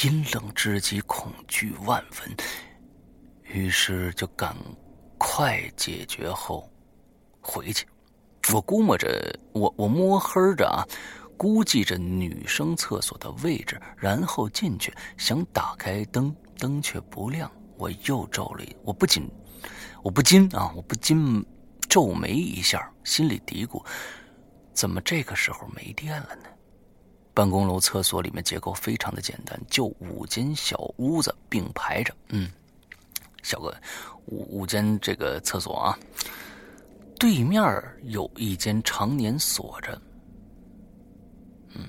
阴冷至极，恐惧万分，于是就赶快解决后回去。我估摸着，我我摸黑着啊，估计着女生厕所的位置，然后进去想打开灯，灯却不亮。我又皱了，我不禁，我不禁啊，我不禁皱眉一下，心里嘀咕：怎么这个时候没电了呢？办公楼厕所里面结构非常的简单，就五间小屋子并排着。嗯，小哥五五间这个厕所啊，对面有一间常年锁着，嗯，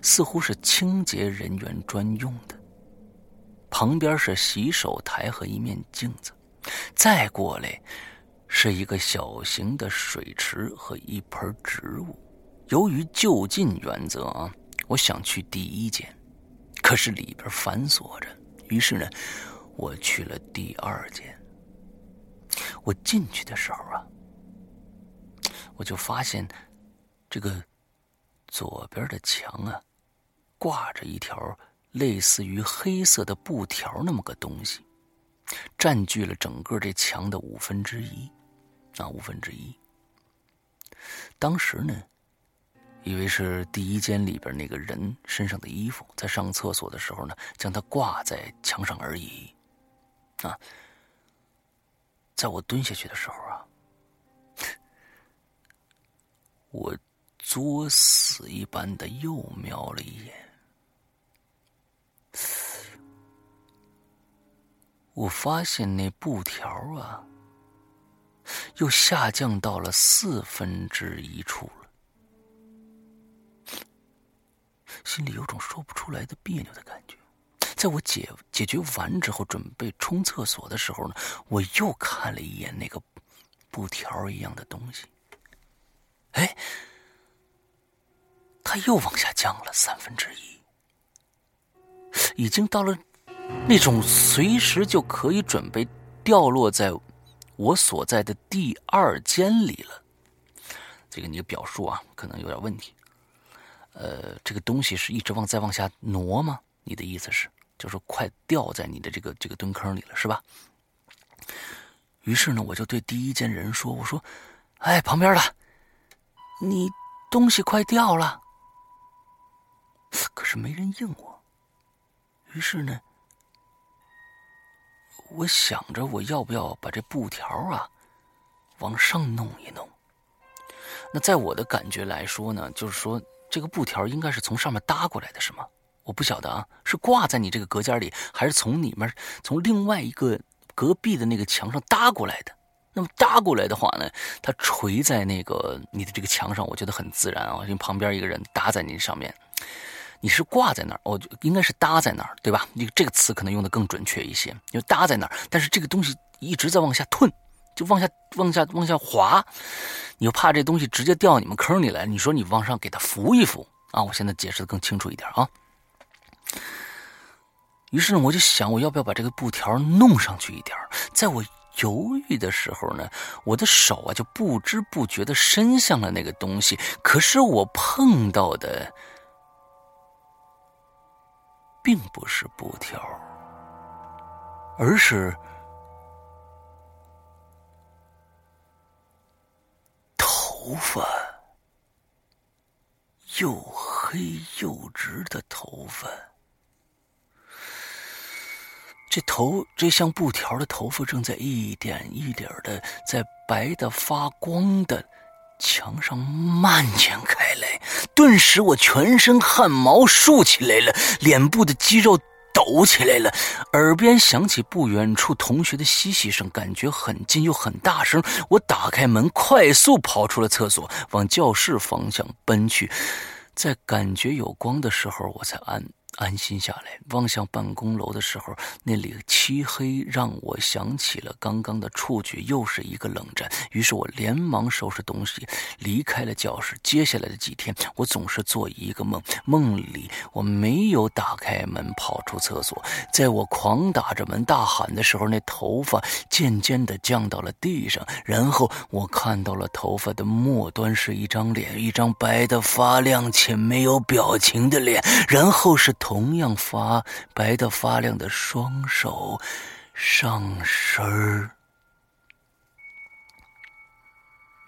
似乎是清洁人员专用的。旁边是洗手台和一面镜子，再过来是一个小型的水池和一盆植物。由于就近原则啊，我想去第一间，可是里边反锁着。于是呢，我去了第二间。我进去的时候啊，我就发现这个左边的墙啊，挂着一条类似于黑色的布条那么个东西，占据了整个这墙的五分之一，啊，五分之一。当时呢。以为是第一间里边那个人身上的衣服，在上厕所的时候呢，将它挂在墙上而已。啊，在我蹲下去的时候啊，我作死一般的又瞄了一眼，我发现那布条啊，又下降到了四分之一处，心里有种说不出来的别扭的感觉。在我解解决完之后，准备冲厕所的时候呢，我又看了一眼那个布条一样的东西，哎，它又往下降了三分之一，已经到了那种随时就可以准备掉落在我所在的第二间里了。这个你的表述啊，可能有点问题。呃，这个东西是一直往再往下挪吗？你的意思是？就是快掉在你的这个这个蹲坑里了，是吧？于是呢，我就对第一间人说：“我说，哎，旁边的，你东西快掉了。”可是没人应我。于是呢，我想着我要不要把这布条啊往上弄一弄。那在我的感觉来说呢，就是说这个布条应该是从上面搭过来的，是吗？我不晓得啊，是挂在你这个隔间里，还是从里面从另外一个隔壁的那个墙上搭过来的？那么搭过来的话呢，它垂在那个你的这个墙上，我觉得很自然啊，因为旁边一个人搭在你上面，你是挂在那儿，我应该是搭在那儿，对吧？你这个词可能用的更准确一些，就搭在那儿。但是这个东西一直在往下吞，就往下往下往下滑，你又怕这东西直接掉你们坑里来，你说你往上给它扶一扶啊？我现在解释的更清楚一点啊。于是呢，我就想，我要不要把这个布条弄上去一点在我犹豫的时候呢，我的手啊就不知不觉的伸向了那个东西。可是我碰到的并不是布条，而是头发，又黑又直的头发。这头这像布条的头发正在一点一点的在白的发光的墙上蔓延开来，顿时我全身汗毛竖起来了，脸部的肌肉抖起来了，耳边响起不远处同学的嬉戏声，感觉很近又很大声。我打开门，快速跑出了厕所，往教室方向奔去。在感觉有光的时候，我才安。安心下来，望向办公楼的时候，那里漆黑，让我想起了刚刚的触觉，又是一个冷战。于是我连忙收拾东西，离开了教室。接下来的几天，我总是做一个梦，梦里我没有打开门跑出厕所。在我狂打着门大喊的时候，那头发渐渐地降到了地上，然后我看到了头发的末端是一张脸，一张白的发亮且没有表情的脸，然后是。同样发白的发亮的双手上身儿，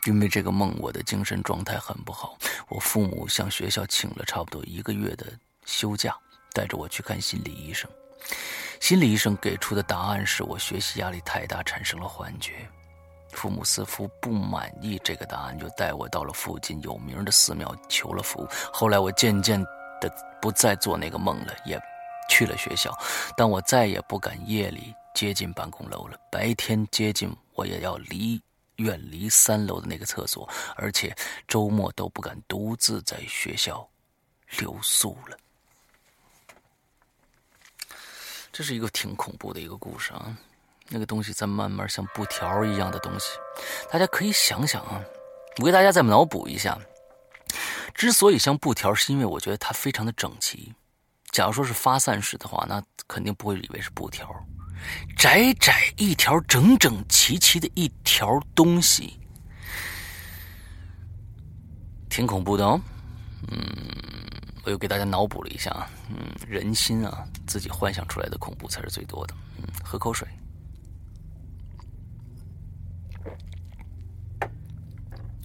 因为这个梦，我的精神状态很不好。我父母向学校请了差不多一个月的休假，带着我去看心理医生。心理医生给出的答案是我学习压力太大，产生了幻觉。父母似乎不满意这个答案，就带我到了附近有名的寺庙求了福。后来我渐渐。的不再做那个梦了，也去了学校，但我再也不敢夜里接近办公楼了。白天接近，我也要离远离三楼的那个厕所，而且周末都不敢独自在学校留宿了。这是一个挺恐怖的一个故事啊！那个东西在慢慢像布条一样的东西，大家可以想想啊，我给大家再脑补一下。之所以像布条，是因为我觉得它非常的整齐。假如说是发散式的话，那肯定不会以为是布条。窄窄一条，整整齐齐的一条东西，挺恐怖的哦。嗯，我又给大家脑补了一下。嗯，人心啊，自己幻想出来的恐怖才是最多的。嗯，喝口水。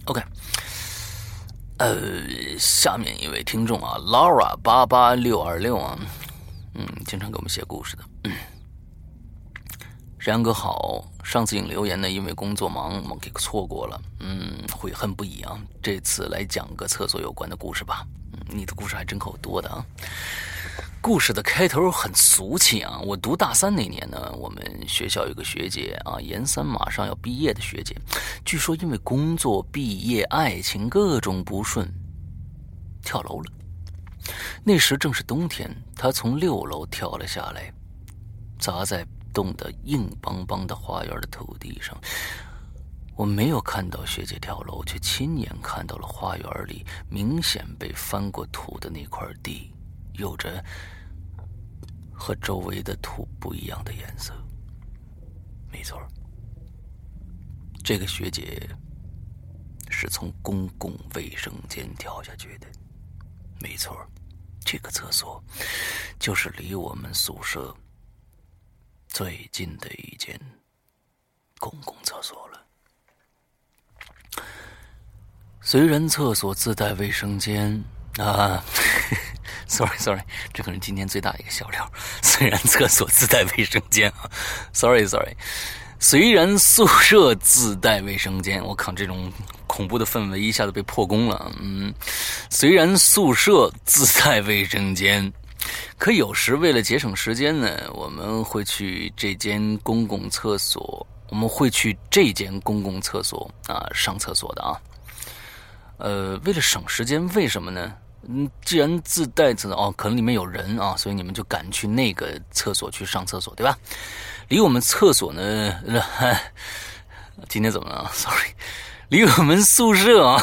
OK。呃，下面一位听众啊，Laura 八八六二六啊，嗯，经常给我们写故事的。山羊哥好，上次引留言呢，因为工作忙，我们给错过了，嗯，悔恨不已啊。这次来讲个厕所有关的故事吧，嗯，你的故事还真够多的啊。故事的开头很俗气啊！我读大三那年呢，我们学校有个学姐啊，研三马上要毕业的学姐，据说因为工作、毕业、爱情各种不顺，跳楼了。那时正是冬天，她从六楼跳了下来，砸在冻得硬邦邦的花园的土地上。我没有看到学姐跳楼，却亲眼看到了花园里明显被翻过土的那块地，有着。和周围的土不一样的颜色，没错这个学姐是从公共卫生间跳下去的，没错这个厕所就是离我们宿舍最近的一间公共厕所了。虽然厕所自带卫生间啊。Sorry，Sorry，这可能今天最大的一个笑料。虽然厕所自带卫生间啊，Sorry，Sorry，虽然宿舍自带卫生间，我靠，这种恐怖的氛围一下子被破功了。嗯，虽然宿舍自带卫生间，可有时为了节省时间呢，我们会去这间公共厕所，我们会去这间公共厕所啊上厕所的啊。呃，为了省时间，为什么呢？嗯，既然自带厕所哦，可能里面有人啊，所以你们就赶去那个厕所去上厕所，对吧？离我们厕所呢，今天怎么了？Sorry，离我们宿舍啊，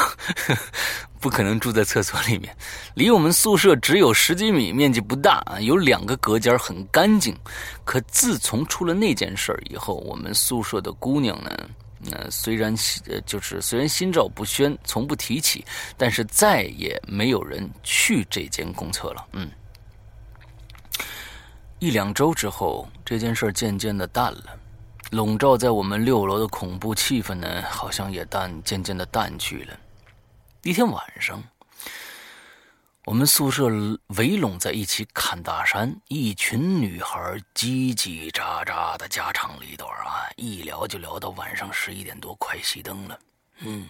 不可能住在厕所里面。离我们宿舍只有十几米，面积不大啊，有两个隔间，很干净。可自从出了那件事儿以后，我们宿舍的姑娘呢？那虽然呃，就是虽然心照不宣，从不提起，但是再也没有人去这间公厕了。嗯，一两周之后，这件事渐渐的淡了，笼罩在我们六楼的恐怖气氛呢，好像也淡渐渐的淡去了。一天晚上。我们宿舍围拢在一起侃大山，一群女孩叽叽喳喳的家长里短啊，一聊就聊到晚上十一点多，快熄灯了。嗯，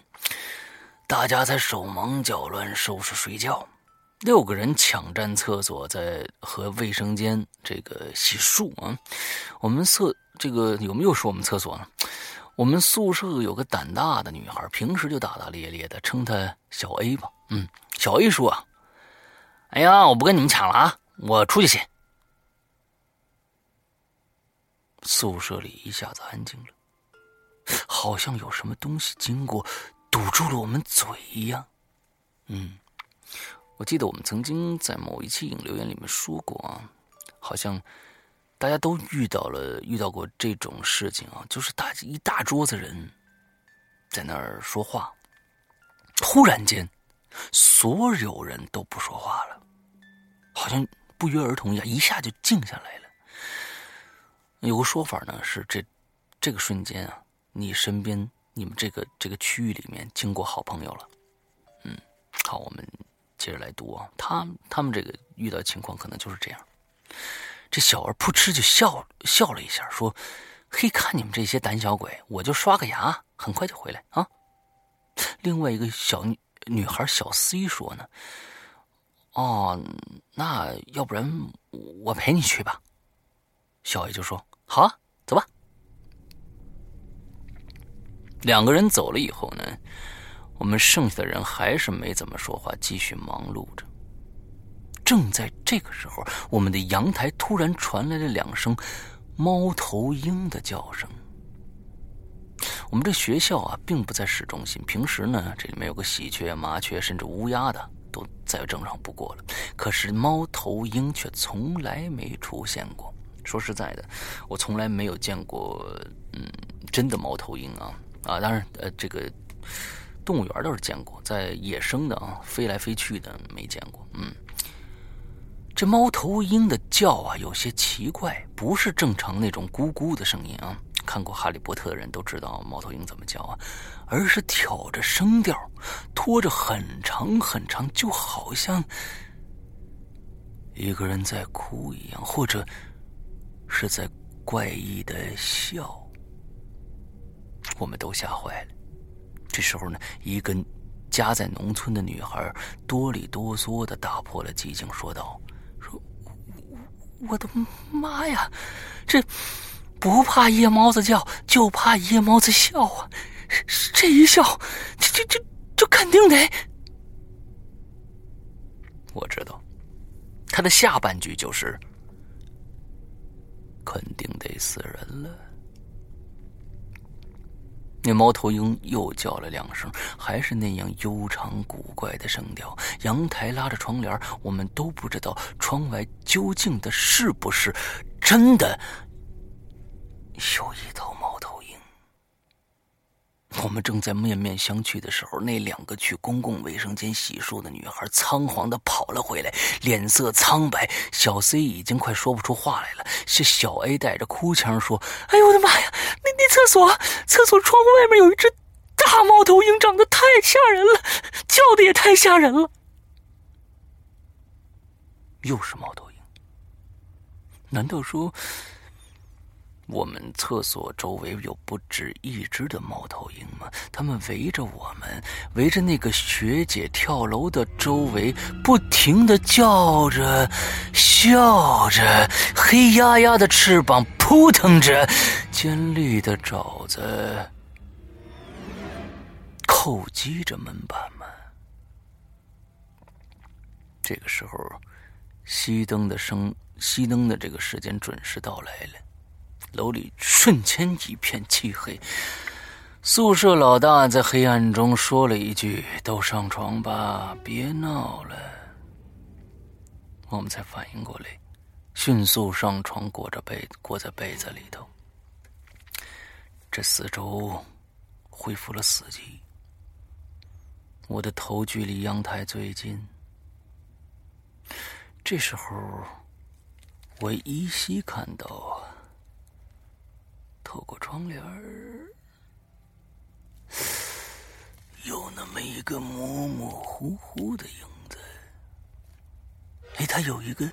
大家在手忙脚乱收拾睡觉，六个人抢占厕所，在和卫生间这个洗漱啊。我们厕这个有没有说我们厕所呢？我们宿舍有个胆大的女孩，平时就大大咧咧的，称她小 A 吧。嗯，小 A 说啊。哎呀，我不跟你们抢了啊！我出去先。宿舍里一下子安静了，好像有什么东西经过，堵住了我们嘴一样。嗯，我记得我们曾经在某一期影留言里面说过啊，好像大家都遇到了遇到过这种事情啊，就是大一大桌子人在那儿说话，突然间，所有人都不说话了。好像不约而同一样，一下就静下来了。有个说法呢，是这这个瞬间啊，你身边你们这个这个区域里面经过好朋友了。嗯，好，我们接着来读啊。他他们这个遇到情况可能就是这样。这小儿扑哧就笑笑了一下，说：“嘿，看你们这些胆小鬼，我就刷个牙，很快就回来啊。”另外一个小女女孩小 C 说呢。哦，那要不然我陪你去吧。小 A 就说：“好啊，走吧。”两个人走了以后呢，我们剩下的人还是没怎么说话，继续忙碌着。正在这个时候，我们的阳台突然传来了两声猫头鹰的叫声。我们这学校啊，并不在市中心，平时呢，这里面有个喜鹊、麻雀，甚至乌鸦的。都再正常不过了，可是猫头鹰却从来没出现过。说实在的，我从来没有见过，嗯，真的猫头鹰啊啊！当然，呃，这个动物园倒是见过，在野生的啊，飞来飞去的没见过。嗯，这猫头鹰的叫啊，有些奇怪，不是正常那种咕咕的声音啊。看过《哈利波特》的人都知道猫头鹰怎么叫啊。而是挑着声调，拖着很长很长，就好像一个人在哭一样，或者是在怪异的笑。我们都吓坏了。这时候呢，一个家在农村的女孩哆里哆嗦的打破了寂静，说道：“说我的妈呀，这不怕夜猫子叫，就怕夜猫子笑啊！这一笑，这这这这肯定得……我知道，他的下半句就是“肯定得死人了”。那猫头鹰又叫了两声，还是那样悠长古怪的声调。阳台拉着窗帘，我们都不知道窗外究竟的是不是真的有一头。我们正在面面相觑的时候，那两个去公共卫生间洗漱的女孩仓皇的跑了回来，脸色苍白。小 C 已经快说不出话来了，是小 A 带着哭腔说：“哎呦我的妈呀，那那厕所，厕所窗户外面有一只大猫头鹰，长得太吓人了，叫的也太吓人了。”又是猫头鹰？难道说？我们厕所周围有不止一只的猫头鹰吗？它们围着我们，围着那个学姐跳楼的周围，不停的叫着、笑着，黑压压的翅膀扑腾着，尖利的爪子叩击着门板们。这个时候，熄灯的声，熄灯的这个时间准时到来了。楼里瞬间一片漆黑，宿舍老大在黑暗中说了一句：“都上床吧，别闹了。”我们才反应过来，迅速上床，裹着被，裹在被子里头。这四周恢复了死寂，我的头距离阳台最近。这时候，我依稀看到。透过窗帘儿，有那么一个模模糊糊的影子。哎，他有一个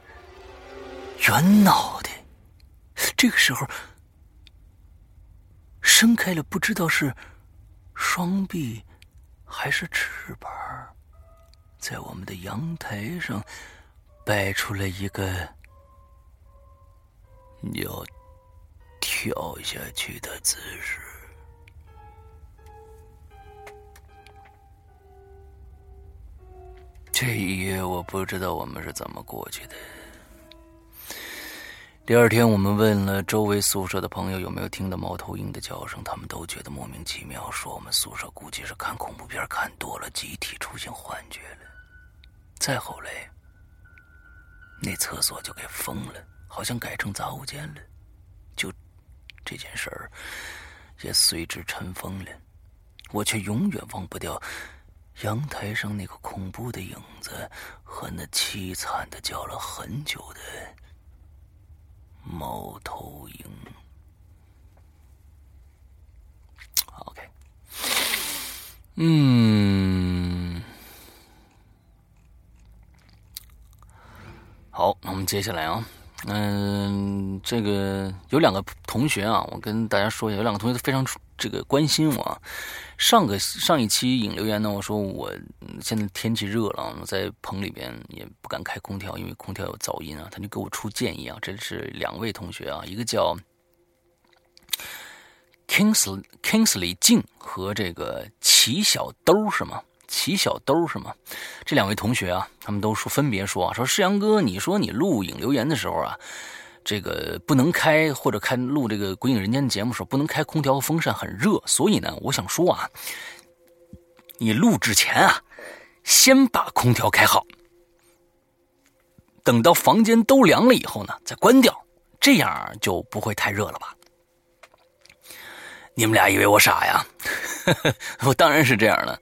圆脑袋。这个时候，伸开了，不知道是双臂还是翅膀，在我们的阳台上摆出了一个要。跳下去的姿势。这一夜我不知道我们是怎么过去的。第二天，我们问了周围宿舍的朋友有没有听到猫头鹰的叫声，他们都觉得莫名其妙，说我们宿舍估计是看恐怖片看多了，集体出现幻觉了。再后来，那厕所就给封了，好像改成杂物间了。这件事儿也随之尘封了，我却永远忘不掉阳台上那个恐怖的影子和那凄惨的叫了很久的猫头鹰。OK，嗯，好，那我们接下来啊。嗯，这个有两个同学啊，我跟大家说一下，有两个同学非常这个关心我。上个上一期引留言呢，我说我现在天气热了，在棚里边也不敢开空调，因为空调有噪音啊。他就给我出建议啊，这是两位同学啊，一个叫 Kings Kingsley 静和这个齐小兜是吗？齐小兜是吗？这两位同学啊，他们都说分别说啊，说世阳哥，你说你录影留言的时候啊，这个不能开或者开录这个《鬼影人间》的节目时候不能开空调和风扇，很热。所以呢，我想说啊，你录之前啊，先把空调开好，等到房间都凉了以后呢，再关掉，这样就不会太热了吧？你们俩以为我傻呀？我当然是这样的。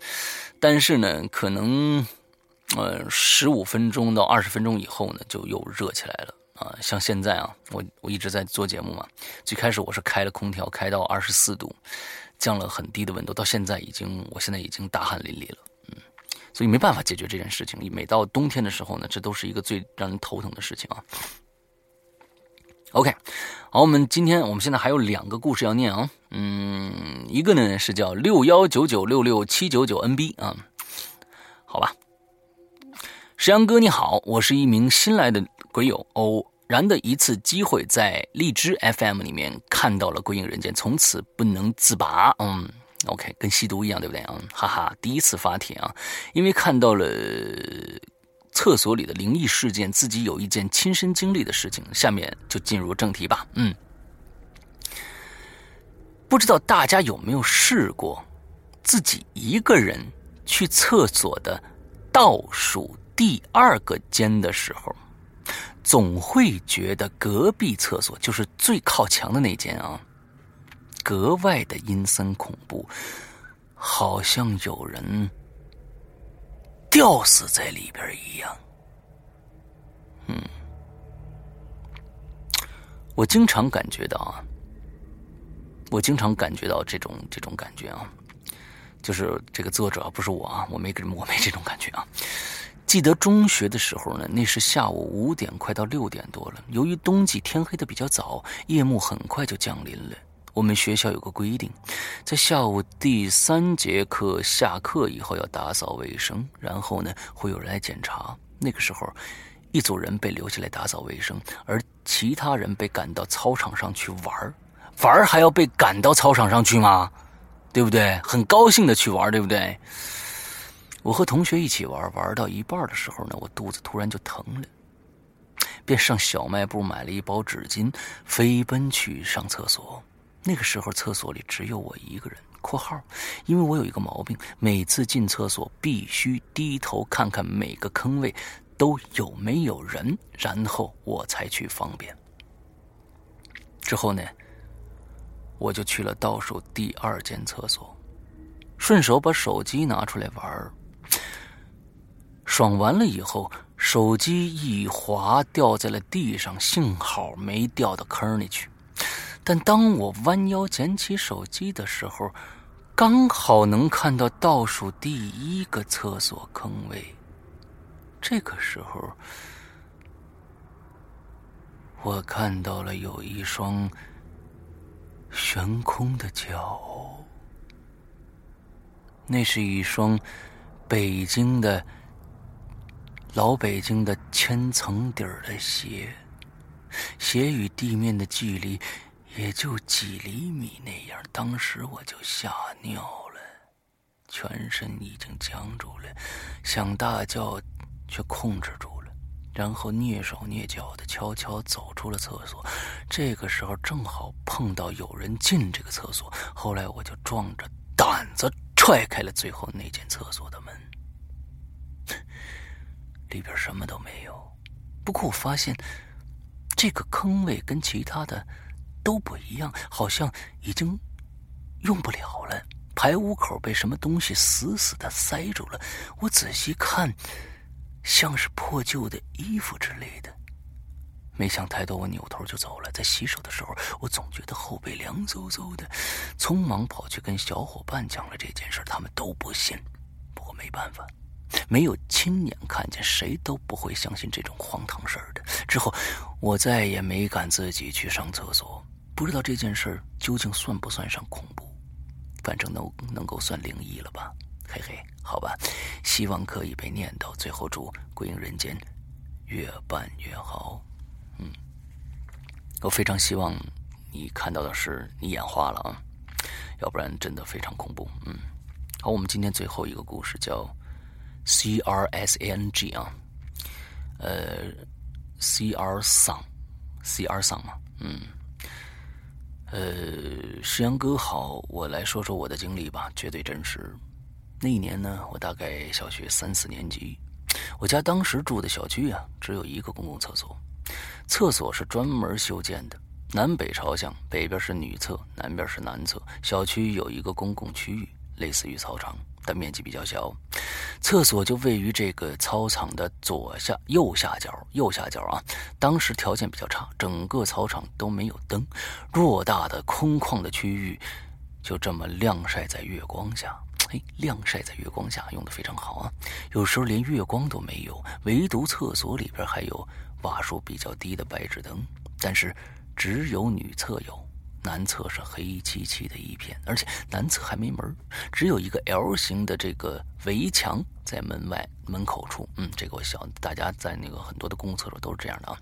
但是呢，可能，呃，十五分钟到二十分钟以后呢，就又热起来了啊。像现在啊，我我一直在做节目嘛，最开始我是开了空调，开到二十四度，降了很低的温度，到现在已经，我现在已经大汗淋漓了，嗯，所以没办法解决这件事情。每到冬天的时候呢，这都是一个最让人头疼的事情啊。OK，好，我们今天我们现在还有两个故事要念啊，嗯，一个呢是叫六幺九九六六七九九 NB 啊，好吧，石阳哥你好，我是一名新来的鬼友，偶然的一次机会，在荔枝 FM 里面看到了《归影人间》，从此不能自拔。嗯，OK，跟吸毒一样，对不对？嗯，哈哈，第一次发帖啊，因为看到了厕所里的灵异事件，自己有一件亲身经历的事情。下面就进入正题吧。嗯，不知道大家有没有试过，自己一个人去厕所的倒数第二个间的时候。总会觉得隔壁厕所就是最靠墙的那间啊，格外的阴森恐怖，好像有人吊死在里边一样。嗯，我经常感觉到啊，我经常感觉到这种这种感觉啊，就是这个作者不是我啊，我没跟我没这种感觉啊。记得中学的时候呢，那是下午五点快到六点多了。由于冬季天黑的比较早，夜幕很快就降临了。我们学校有个规定，在下午第三节课下课以后要打扫卫生，然后呢会有人来检查。那个时候，一组人被留下来打扫卫生，而其他人被赶到操场上去玩。玩还要被赶到操场上去吗？对不对？很高兴的去玩，对不对？我和同学一起玩，玩到一半的时候呢，我肚子突然就疼了，便上小卖部买了一包纸巾，飞奔去上厕所。那个时候厕所里只有我一个人（括号），因为我有一个毛病，每次进厕所必须低头看看每个坑位都有没有人，然后我才去方便。之后呢，我就去了倒数第二间厕所，顺手把手机拿出来玩爽完了以后，手机一滑掉在了地上，幸好没掉到坑里去。但当我弯腰捡起手机的时候，刚好能看到倒数第一个厕所坑位。这个时候，我看到了有一双悬空的脚，那是一双北京的。老北京的千层底的鞋，鞋与地面的距离也就几厘米那样。当时我就吓尿了，全身已经僵住了，想大叫却控制住了，然后蹑手蹑脚的悄悄走出了厕所。这个时候正好碰到有人进这个厕所，后来我就壮着胆子踹开了最后那间厕所的门。里边什么都没有，不过我发现这个坑位跟其他的都不一样，好像已经用不了了。排污口被什么东西死死的塞住了。我仔细看，像是破旧的衣服之类的。没想太多，我扭头就走了。在洗手的时候，我总觉得后背凉飕飕的，匆忙跑去跟小伙伴讲了这件事，他们都不信。不过没办法。没有亲眼看见，谁都不会相信这种荒唐事儿的。之后，我再也没敢自己去上厕所。不知道这件事究竟算不算上恐怖，反正能能够算灵异了吧？嘿嘿，好吧，希望可以被念到。最后祝《归隐人间》越办越好。嗯，我非常希望你看到的是你眼花了啊，要不然真的非常恐怖。嗯，好，我们今天最后一个故事叫。C R S A N G 啊，呃，C R 桑，C R 桑嘛，嗯，呃，石阳哥好，我来说说我的经历吧，绝对真实。那一年呢，我大概小学三四年级，我家当时住的小区啊，只有一个公共厕所，厕所是专门修建的，南北朝向，北边是女厕，南边是男厕。小区有一个公共区域，类似于操场。但面积比较小，厕所就位于这个操场的左下右下角。右下角啊，当时条件比较差，整个操场都没有灯，偌大的空旷的区域就这么晾晒在月光下。嘿，晾晒在月光下用的非常好啊！有时候连月光都没有，唯独厕所里边还有瓦数比较低的白炽灯，但是只有女厕有。南侧是黑漆漆的一片，而且南侧还没门，只有一个 L 型的这个围墙在门外门口处。嗯，这个我想大家在那个很多的公厕所都是这样的啊。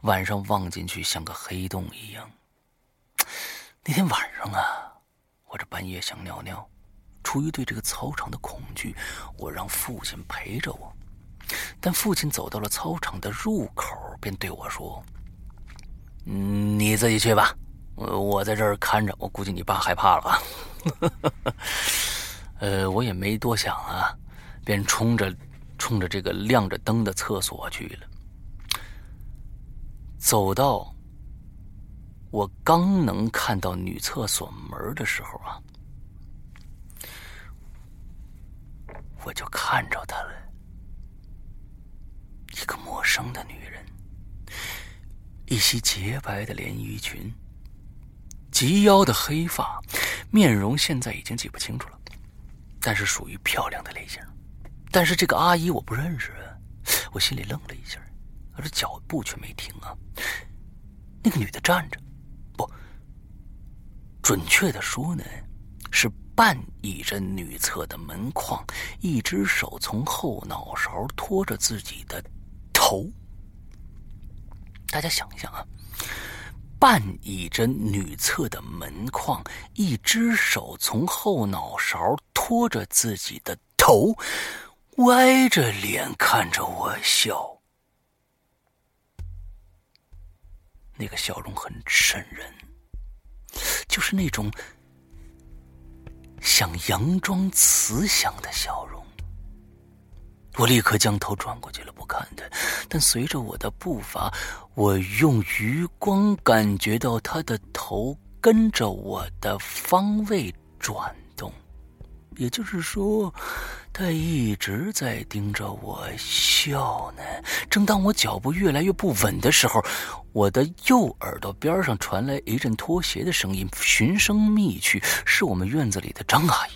晚上望进去像个黑洞一样。那天晚上啊，我这半夜想尿尿，出于对这个操场的恐惧，我让父亲陪着我。但父亲走到了操场的入口，便对我说：“，你自己去吧。”我在这儿看着，我估计你爸害怕了啊。呃，我也没多想啊，便冲着冲着这个亮着灯的厕所去了。走到我刚能看到女厕所门的时候啊，我就看着她了，一个陌生的女人，一袭洁白的连衣裙。及腰的黑发，面容现在已经记不清楚了，但是属于漂亮的类型。但是这个阿姨我不认识，我心里愣了一下，可是脚步却没停啊。那个女的站着，不，准确的说呢，是半倚着女厕的门框，一只手从后脑勺托着自己的头。大家想一想啊。半倚着女厕的门框，一只手从后脑勺托着自己的头，歪着脸看着我笑。那个笑容很瘆人，就是那种想佯装慈祥的笑容。我立刻将头转过去了，不看他。但随着我的步伐，我用余光感觉到他的头跟着我的方位转动，也就是说，他一直在盯着我笑呢。正当我脚步越来越不稳的时候，我的右耳朵边上传来一阵拖鞋的声音，循声觅去，是我们院子里的张阿姨，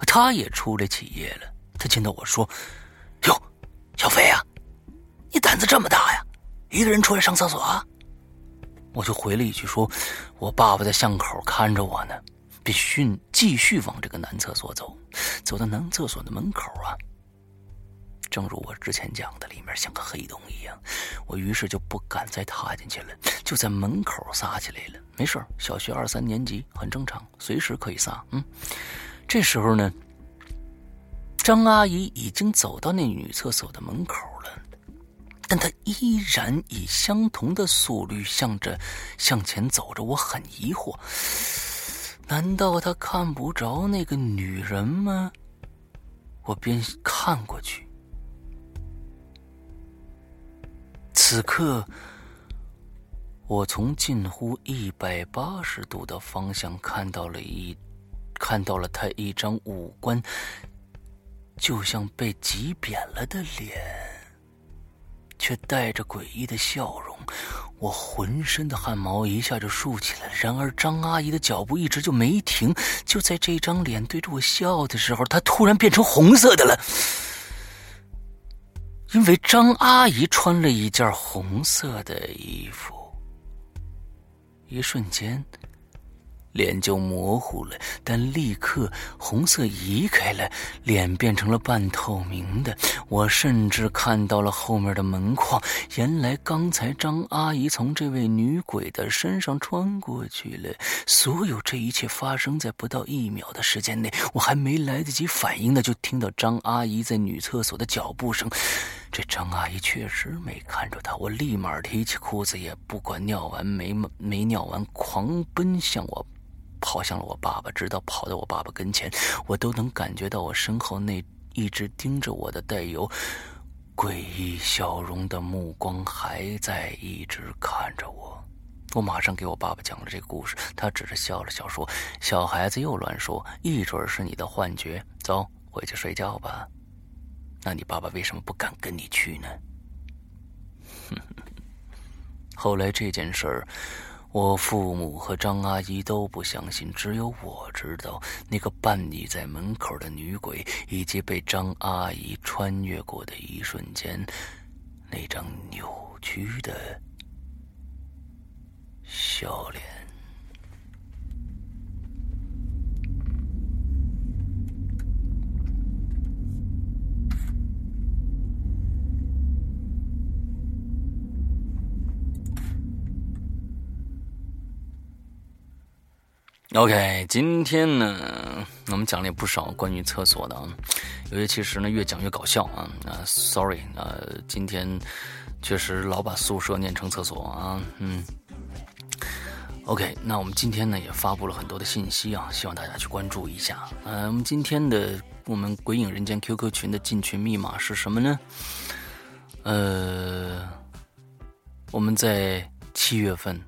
她也出来起夜了。她见到我说。哟，小飞呀，你胆子这么大呀，一个人出来上厕所？啊？我就回了一句说：“我爸爸在巷口看着我呢。”便训继续往这个男厕所走。走到男厕所的门口啊，正如我之前讲的，里面像个黑洞一样。我于是就不敢再踏进去了，就在门口撒起来了。没事小学二三年级很正常，随时可以撒。嗯，这时候呢。张阿姨已经走到那女厕所的门口了，但她依然以相同的速率向着向前走着。我很疑惑，难道她看不着那个女人吗？我便看过去，此刻，我从近乎一百八十度的方向看到了一，看到了她一张五官。就像被挤扁了的脸，却带着诡异的笑容，我浑身的汗毛一下就竖起来。然而张阿姨的脚步一直就没停。就在这张脸对着我笑的时候，她突然变成红色的了，因为张阿姨穿了一件红色的衣服。一瞬间。脸就模糊了，但立刻红色移开了，脸变成了半透明的。我甚至看到了后面的门框。原来刚才张阿姨从这位女鬼的身上穿过去了。所有这一切发生在不到一秒的时间内，我还没来得及反应呢，就听到张阿姨在女厕所的脚步声。这张阿姨确实没看着他，我立马提起裤子，也不管尿完没没尿完，狂奔向我。跑向了我爸爸，直到跑到我爸爸跟前，我都能感觉到我身后那一直盯着我的带有诡异笑容的目光还在一直看着我。我马上给我爸爸讲了这个故事，他只是笑了笑说：“小孩子又乱说，一准是你的幻觉。走，回去睡觉吧。”那你爸爸为什么不敢跟你去呢？后来这件事儿。我父母和张阿姨都不相信，只有我知道那个伴你在门口的女鬼，以及被张阿姨穿越过的一瞬间，那张扭曲的笑脸。OK，今天呢，我们讲了也不少关于厕所的啊，有些其实呢越讲越搞笑啊啊，Sorry 啊，今天确实老把宿舍念成厕所啊，嗯。OK，那我们今天呢也发布了很多的信息啊，希望大家去关注一下。嗯，我们今天的我们鬼影人间 QQ 群的进群密码是什么呢？呃，我们在七月份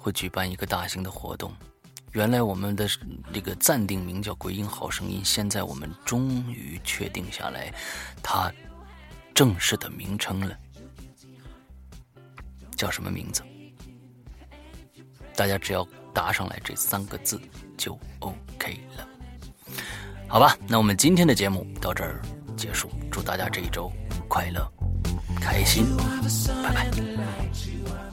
会举办一个大型的活动。原来我们的这个暂定名叫“鬼影好声音”，现在我们终于确定下来，它正式的名称了，叫什么名字？大家只要答上来这三个字就 OK 了，好吧？那我们今天的节目到这儿结束，祝大家这一周快乐、开心，拜拜。